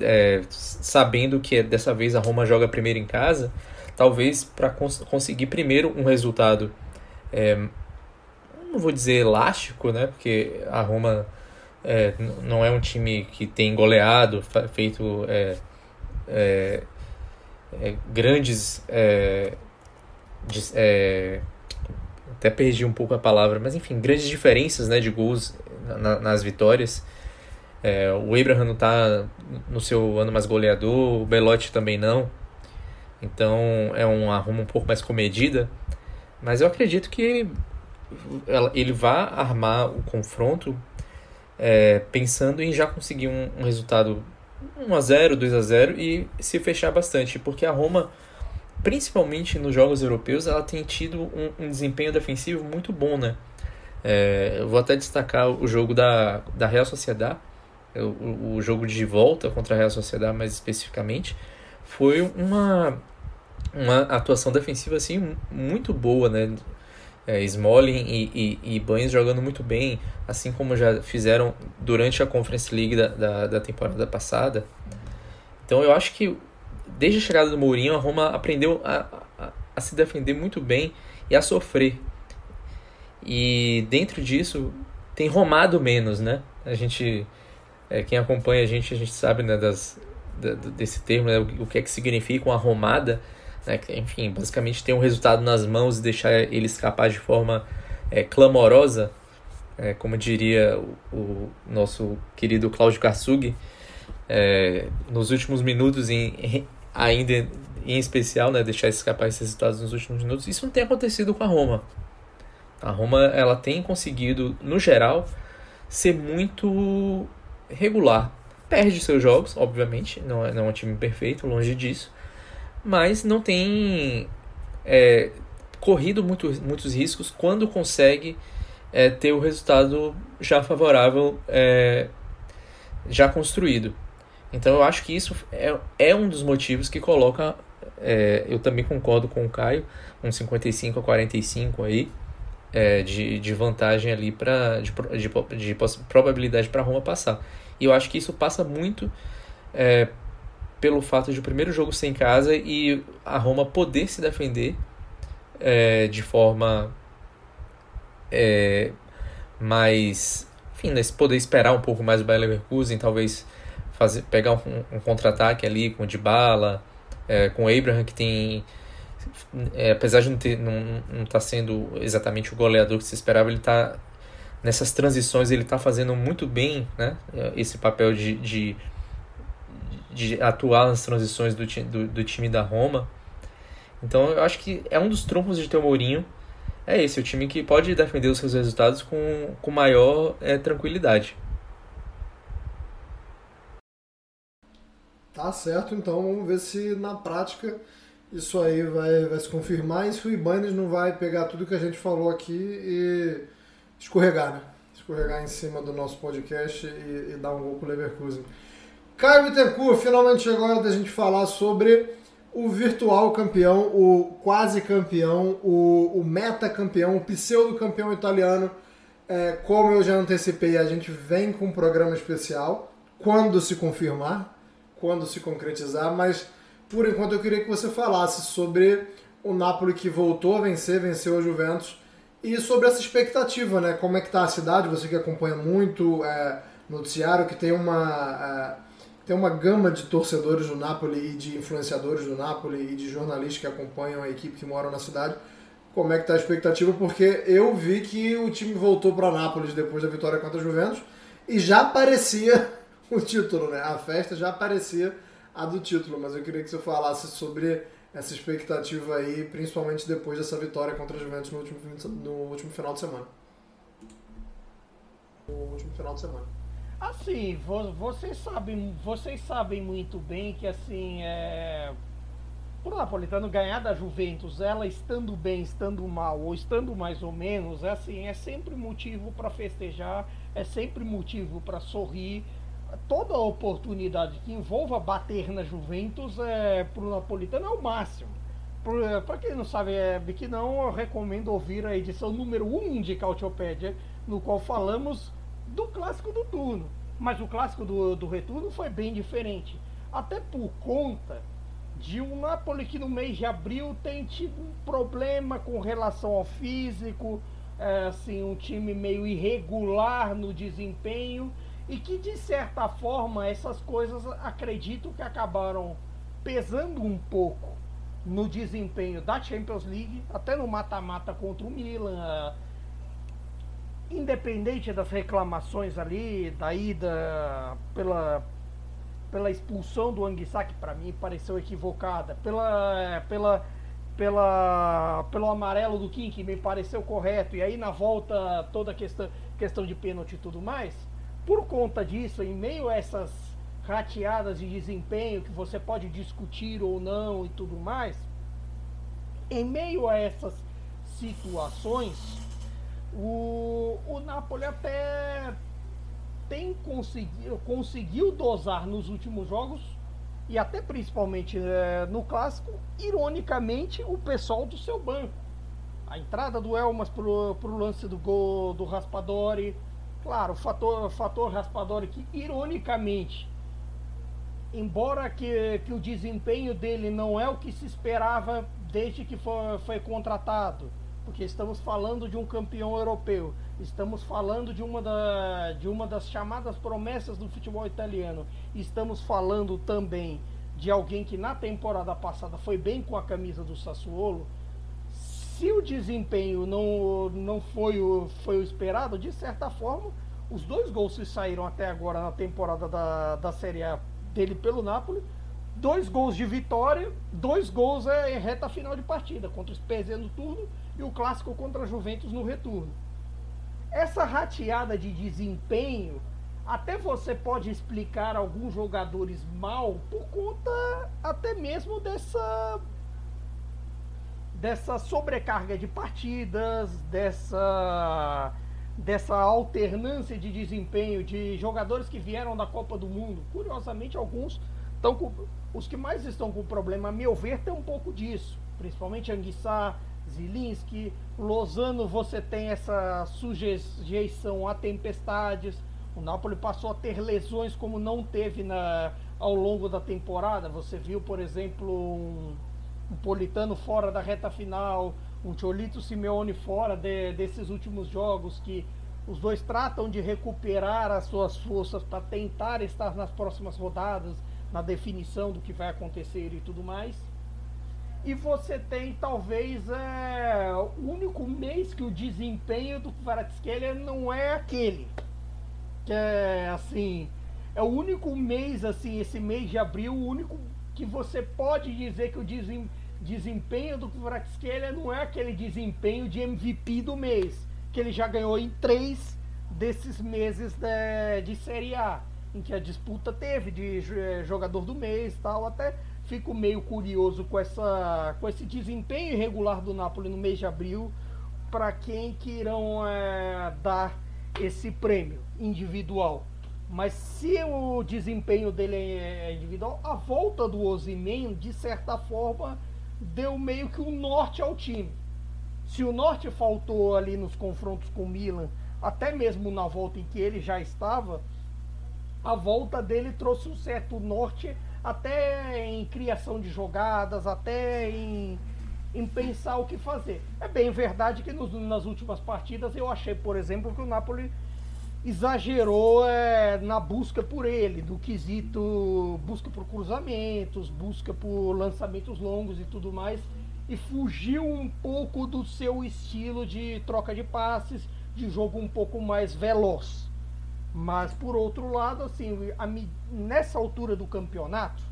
É, sabendo que dessa vez a Roma joga primeiro em casa, talvez para cons conseguir primeiro um resultado, é, não vou dizer elástico, né? Porque a Roma é, não é um time que tem goleado, feito é, é, é, grandes de, até perdi um pouco a palavra, mas enfim, grandes diferenças né, de gols na, nas vitórias. É, o Abraham não está no seu ano mais goleador, o Belotti também não. Então é um arrumo um pouco mais comedida. Mas eu acredito que ele vai armar o confronto é, pensando em já conseguir um, um resultado 1x0, 2x0 e se fechar bastante. Porque a Roma principalmente nos jogos europeus, ela tem tido um, um desempenho defensivo muito bom, né? É, eu vou até destacar o jogo da, da Real Sociedad, o, o jogo de volta contra a Real Sociedad mais especificamente, foi uma, uma atuação defensiva assim muito boa, né? é, Smalling e, e, e Baines jogando muito bem, assim como já fizeram durante a Conference League da, da, da temporada passada. Então eu acho que desde a chegada do Mourinho, a Roma aprendeu a, a, a se defender muito bem e a sofrer. E dentro disso tem romado menos, né? A gente, é, quem acompanha a gente, a gente sabe né, das, da, desse termo, né, o, o que é que significa uma romada. Né? Enfim, basicamente ter um resultado nas mãos e deixar ele escapar de forma é, clamorosa, é, como diria o, o, nosso querido Cláudio Karsug, é, nos últimos minutos, em, ainda em especial, né, deixar escapar esses resultados nos últimos minutos. Isso não tem acontecido com a Roma. A Roma ela tem conseguido, no geral, ser muito regular. Perde seus jogos, obviamente, não é, não é um time perfeito, longe disso, mas não tem é, corrido muito, muitos riscos quando consegue é, ter o resultado já favorável, é, já construído. Então eu acho que isso é, é um dos motivos que coloca. É, eu também concordo com o Caio, um 55 a 45 aí, é, de, de vantagem ali para de, de, de probabilidade para Roma passar. E eu acho que isso passa muito é, pelo fato de o primeiro jogo ser em casa e a Roma poder se defender é, de forma é, mais. Enfim, né, poder esperar um pouco mais o Bayer Leverkusen, talvez fazer, pegar um, um contra-ataque ali com o Dybala, é, com o Abraham, que tem é, apesar de não estar não, não tá sendo exatamente o goleador que se esperava, ele está nessas transições ele está fazendo muito bem né, esse papel de, de, de atuar nas transições do, do, do, time da Roma. Então eu acho que é um dos trunfos de ter o Mourinho. É esse, o time que pode defender os seus resultados com, com maior é, tranquilidade. Tá certo, então vamos ver se na prática isso aí vai, vai se confirmar e se o Ibanez não vai pegar tudo que a gente falou aqui e escorregar, né? Escorregar em cima do nosso podcast e, e dar um gol com o Leverkusen. Caio Bittencourt, finalmente chegou a hora da gente falar sobre o virtual campeão, o quase campeão, o, o meta campeão, o pseudo campeão italiano. É, como eu já antecipei, a gente vem com um programa especial quando se confirmar, quando se concretizar, mas por enquanto eu queria que você falasse sobre o Napoli que voltou a vencer, venceu a Juventus, e sobre essa expectativa, né? Como é que tá a cidade, você que acompanha muito é, noticiário, que tem uma, é, tem uma gama de torcedores do Napoli e de influenciadores do Napoli e de jornalistas que acompanham a equipe que moram na cidade. Como é que tá a expectativa? Porque eu vi que o time voltou para Nápoles depois da vitória contra a Juventus e já parecia o título, né? A festa já parecia a do título, mas eu queria que você falasse sobre essa expectativa aí, principalmente depois dessa vitória contra a Juventus no último, no último final de semana. No último final de semana. Assim, vocês sabem, vocês sabem muito bem que assim é por Napolitano ganhar da Juventus, ela estando bem, estando mal ou estando mais ou menos, é assim, é sempre motivo para festejar, é sempre motivo para sorrir, toda oportunidade que envolva bater na Juventus é, para o Napolitano é o máximo. Para quem não sabe é, que não, eu recomendo ouvir a edição número 1 um de Cautiopédia, no qual falamos do clássico do turno. Mas o clássico do, do retorno foi bem diferente. Até por conta de um Napoli que no mês de abril tem tido um problema com relação ao físico, é, assim, um time meio irregular no desempenho e que de certa forma essas coisas acredito que acabaram pesando um pouco no desempenho da Champions League, até no mata-mata contra o Milan. Independente das reclamações ali, da ida pela, pela expulsão do Anguissa, que para mim pareceu equivocada, pela, pela, pela, pelo amarelo do Kim, que me pareceu correto, e aí na volta toda a questão, questão de pênalti e tudo mais, por conta disso, em meio a essas rateadas de desempenho que você pode discutir ou não e tudo mais, em meio a essas situações, o, o Napoli até tem conseguido, conseguiu dosar nos últimos jogos e até principalmente é, no clássico, ironicamente, o pessoal do seu banco. A entrada do Elmas pro, pro lance do gol do Raspadori. Claro, o fator, fator Raspadori que, ironicamente, embora que, que o desempenho dele não é o que se esperava desde que foi, foi contratado, porque estamos falando de um campeão europeu, estamos falando de uma, da, de uma das chamadas promessas do futebol italiano, estamos falando também de alguém que na temporada passada foi bem com a camisa do Sassuolo, se o desempenho não, não foi, o, foi o esperado, de certa forma, os dois gols que saíram até agora na temporada da, da Série A dele pelo Napoli, dois gols de vitória, dois gols é, em reta final de partida, contra o Spezia no turno e o clássico contra a Juventus no retorno. Essa rateada de desempenho, até você pode explicar alguns jogadores mal por conta até mesmo dessa dessa sobrecarga de partidas, dessa dessa alternância de desempenho de jogadores que vieram da Copa do Mundo. Curiosamente, alguns estão com, os que mais estão com problema, a meu ver, tem um pouco disso, principalmente Anguissá, Zilinski, Lozano, você tem essa sujeição a tempestades. O Napoli passou a ter lesões como não teve na, ao longo da temporada. Você viu, por exemplo, um um Politano fora da reta final, um Cholito Simeone fora de, desses últimos jogos, que os dois tratam de recuperar as suas forças para tentar estar nas próximas rodadas, na definição do que vai acontecer e tudo mais. E você tem talvez é, o único mês que o desempenho do Kvaratskhelia não é aquele. Que é assim, é o único mês assim, esse mês de abril, o único que você pode dizer que o desempenho do Kvaratskhelia não é aquele desempenho de MVP do mês, que ele já ganhou em três desses meses de, de Série A, em que a disputa teve de eh, jogador do mês tal, até fico meio curioso com, essa, com esse desempenho irregular do Napoli no mês de abril, para quem que irão é, dar esse prêmio individual. Mas se o desempenho dele é individual, a volta do Osimhen, de certa forma, deu meio que um norte ao time. Se o norte faltou ali nos confrontos com o Milan, até mesmo na volta em que ele já estava, a volta dele trouxe um certo norte até em criação de jogadas, até em, em pensar o que fazer. É bem verdade que nos, nas últimas partidas eu achei, por exemplo, que o Napoli exagerou é, na busca por ele, do quesito busca por cruzamentos, busca por lançamentos longos e tudo mais, e fugiu um pouco do seu estilo de troca de passes, de jogo um pouco mais veloz. Mas por outro lado, assim, a, nessa altura do campeonato,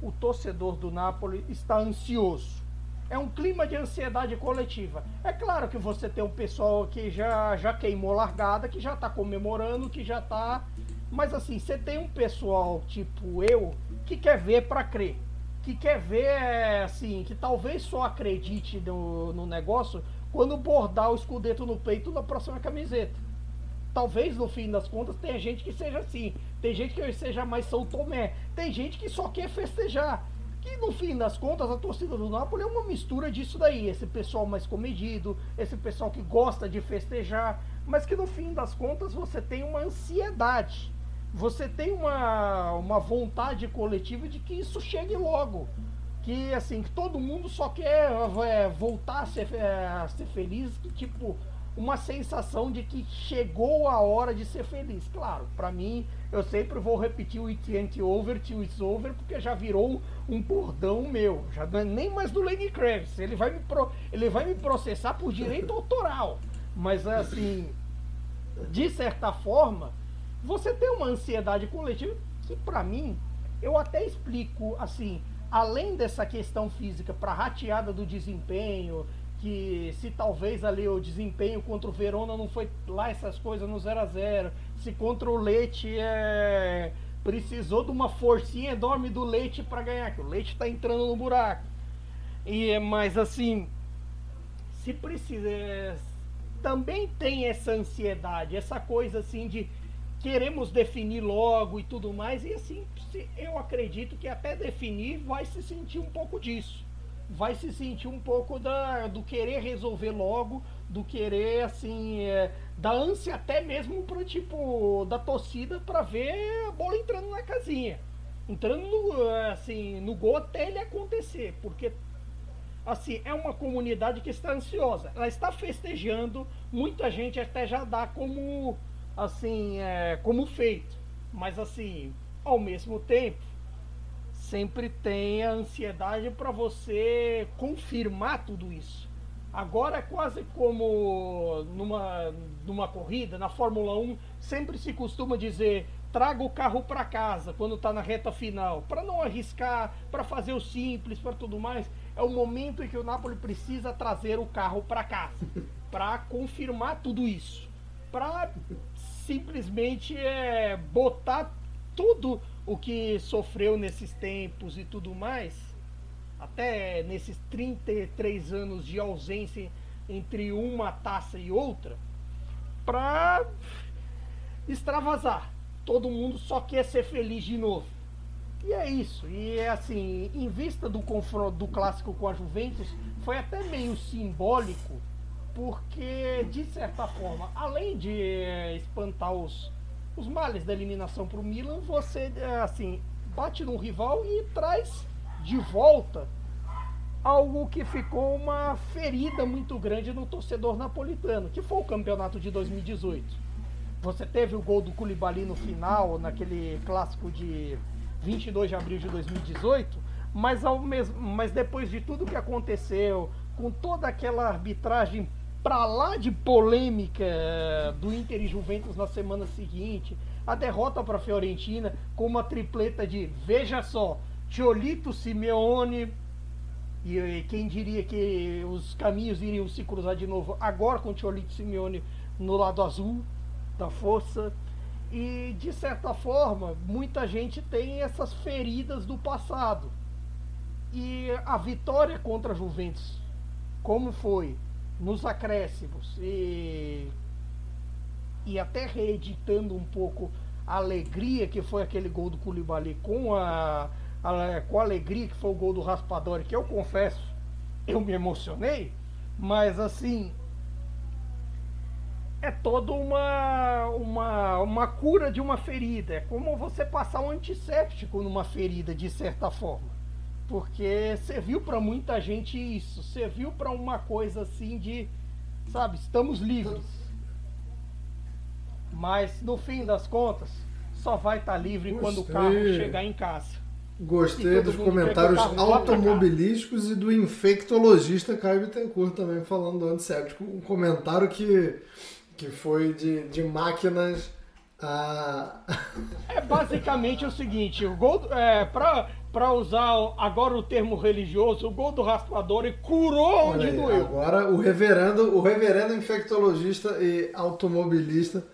o torcedor do Napoli está ansioso é um clima de ansiedade coletiva. É claro que você tem um pessoal que já, já queimou largada, que já está comemorando, que já está. Mas assim, você tem um pessoal tipo eu que quer ver para crer. Que quer ver, assim, que talvez só acredite no, no negócio quando bordar o escudeto no peito da próxima camiseta. Talvez no fim das contas tenha gente que seja assim. Tem gente que seja mais São Tomé. Tem gente que só quer festejar. Que no fim das contas a torcida do Napoli é uma mistura disso daí, esse pessoal mais comedido, esse pessoal que gosta de festejar, mas que no fim das contas você tem uma ansiedade, você tem uma, uma vontade coletiva de que isso chegue logo. Que assim, que todo mundo só quer é, voltar a ser, é, a ser feliz, que tipo, uma sensação de que chegou a hora de ser feliz. Claro, para mim, eu sempre vou repetir o It ain't over till it's over, porque já virou um bordão meu. Já não é nem mais do Lenny Kravitz. Ele vai me, pro, ele vai me processar por direito autoral. Mas assim, de certa forma, você tem uma ansiedade coletiva que para mim, eu até explico assim, além dessa questão física para rateada do desempenho que se talvez ali o desempenho contra o Verona não foi lá essas coisas no 0 a 0 se contra o Leite é, precisou de uma forcinha enorme do Leite para ganhar, que o Leite está entrando no buraco. E mas assim, se precisa é, também tem essa ansiedade, essa coisa assim de queremos definir logo e tudo mais, e assim, eu acredito que até definir vai se sentir um pouco disso vai se sentir um pouco da, do querer resolver logo, do querer, assim, é, da ânsia até mesmo para tipo, da torcida para ver a bola entrando na casinha. Entrando no, assim, no gol até ele acontecer, porque assim, é uma comunidade que está ansiosa. Ela está festejando, muita gente até já dá como assim, é, como feito. Mas assim, ao mesmo tempo, sempre tem a ansiedade para você confirmar tudo isso. Agora é quase como numa, numa corrida, na Fórmula 1, sempre se costuma dizer traga o carro para casa quando está na reta final, para não arriscar, para fazer o simples, para tudo mais. É o momento em que o Napoli precisa trazer o carro para casa, para confirmar tudo isso, para simplesmente é, botar tudo o que sofreu nesses tempos e tudo mais, até nesses 33 anos de ausência entre uma taça e outra, para extravasar. Todo mundo só quer ser feliz de novo. E é isso. E é assim, em vista do confronto do clássico com a Juventus, foi até meio simbólico, porque de certa forma, além de eh, espantar os os males da eliminação para o Milan, você é, assim bate num rival e traz de volta algo que ficou uma ferida muito grande no torcedor napolitano, que foi o campeonato de 2018. Você teve o gol do Koulibaly no final, naquele clássico de 22 de abril de 2018, mas, ao mesmo, mas depois de tudo que aconteceu, com toda aquela arbitragem para lá de polêmica eh, do Inter e Juventus na semana seguinte, a derrota para a Fiorentina com uma tripleta de, veja só, Tiolito, Simeone e quem diria que os caminhos iriam se cruzar de novo agora com Tiolito Simeone no lado azul da força. E de certa forma, muita gente tem essas feridas do passado. E a vitória contra a Juventus, como foi? Nos acréscimos e, e até reeditando um pouco a alegria que foi aquele gol do Koulibaly com a, a, com a alegria que foi o gol do Raspadori, que eu confesso, eu me emocionei, mas assim é toda uma, uma, uma cura de uma ferida. É como você passar um antisséptico numa ferida, de certa forma. Porque serviu para muita gente isso, serviu para uma coisa assim de, sabe, estamos livres. Mas no fim das contas, só vai estar tá livre Gostei. quando o carro chegar em casa. Gostei dos comentários automobilísticos e do infectologista Caio Bittencourt também falando do antisséptico. Um comentário que, que foi de, de máquinas a. É basicamente o seguinte: o gol. É, pra, para usar agora o termo religioso, o gol do raspador e curou onde doeu. Agora o reverendo, o reverendo infectologista e automobilista.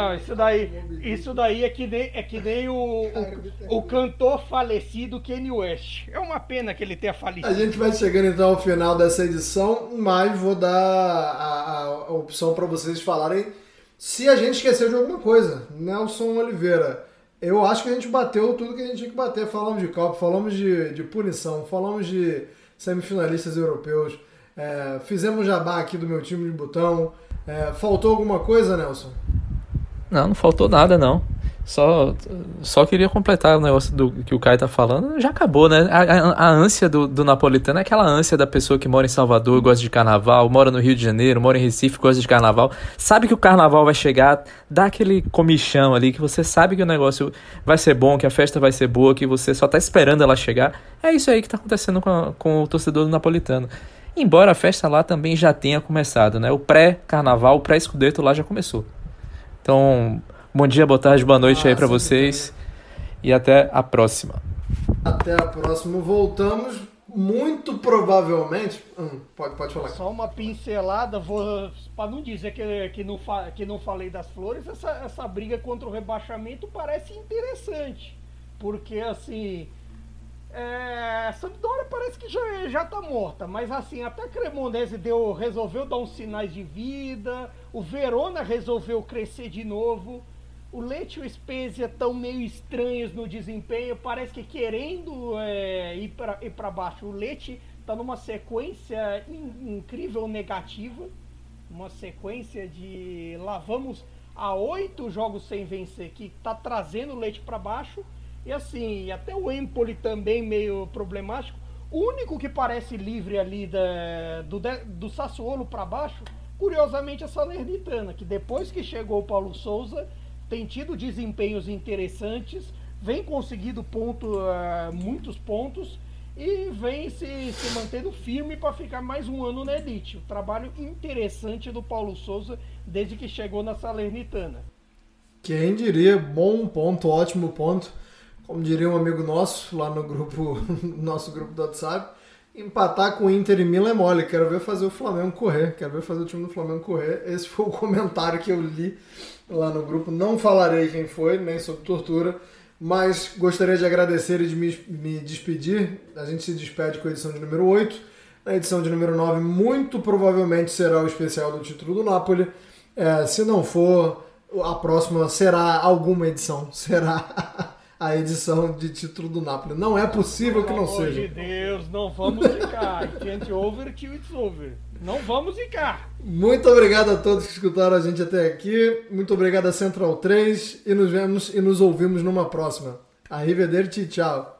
Não, isso daí, isso daí é que nem, é que nem o, o, o, cantor falecido Kanye West. É uma pena que ele tenha falecido. A gente vai chegando então ao final dessa edição, mas vou dar a, a opção para vocês falarem se a gente esqueceu de alguma coisa. Nelson Oliveira. Eu acho que a gente bateu tudo que a gente tinha que bater. Falamos de Copa, falamos de, de punição, falamos de semifinalistas europeus, é, fizemos jabá aqui do meu time de botão. É, faltou alguma coisa, Nelson? Não, não faltou nada, não. Só, só queria completar o negócio do que o Caio tá falando. Já acabou, né? A, a, a ânsia do, do, napolitano é aquela ânsia da pessoa que mora em Salvador, gosta de carnaval, mora no Rio de Janeiro, mora em Recife, gosta de carnaval. Sabe que o carnaval vai chegar, dá aquele comichão ali, que você sabe que o negócio vai ser bom, que a festa vai ser boa, que você só tá esperando ela chegar. É isso aí que tá acontecendo com, a, com o torcedor do napolitano. Embora a festa lá também já tenha começado, né? O pré-carnaval, o pré-escudeto lá já começou. Então, Bom dia, boa tarde, boa noite ah, aí para vocês. E até a próxima. Até a próxima. Voltamos muito provavelmente. Hum, pode, pode falar. Só uma pincelada, vou para não dizer que, que, não fa, que não falei das flores, essa, essa briga contra o rebaixamento parece interessante. Porque assim. É, Sampdoria parece que já, já tá morta, mas assim, até a Cremonese deu, resolveu dar uns sinais de vida, o Verona resolveu crescer de novo o Leite e o Spezia estão meio estranhos no desempenho, parece que querendo é, ir para baixo. O Leite está numa sequência in, incrível negativa, uma sequência de lá vamos a oito jogos sem vencer, que está trazendo leite para baixo. E assim, até o Empoli também meio problemático. O único que parece livre ali da, do, do Sassuolo para baixo, curiosamente, é a Salernitana, que depois que chegou o Paulo Souza, tem tido desempenhos interessantes, vem conseguindo ponto, uh, muitos pontos e vem se, se mantendo firme para ficar mais um ano na elite. O trabalho interessante do Paulo Souza desde que chegou na Salernitana. Quem diria, bom ponto, ótimo ponto como diria um amigo nosso lá no grupo, nosso grupo do WhatsApp, empatar com o Inter e Milan é mole. Quero ver fazer o Flamengo correr. Quero ver fazer o time do Flamengo correr. Esse foi o comentário que eu li lá no grupo. Não falarei quem foi, nem sobre tortura, mas gostaria de agradecer e de me, me despedir. A gente se despede com a edição de número 8. Na edição de número 9, muito provavelmente será o especial do título do Napoli. É, se não for, a próxima será alguma edição. Será a edição de título do Napoli. Não é possível que não seja. Pelo amor de Deus, não vamos ficar. It over till it's over. Não vamos ficar. Muito obrigado a todos que escutaram a gente até aqui. Muito obrigado a Central 3 e nos vemos e nos ouvimos numa próxima. Arrivederci, tchau.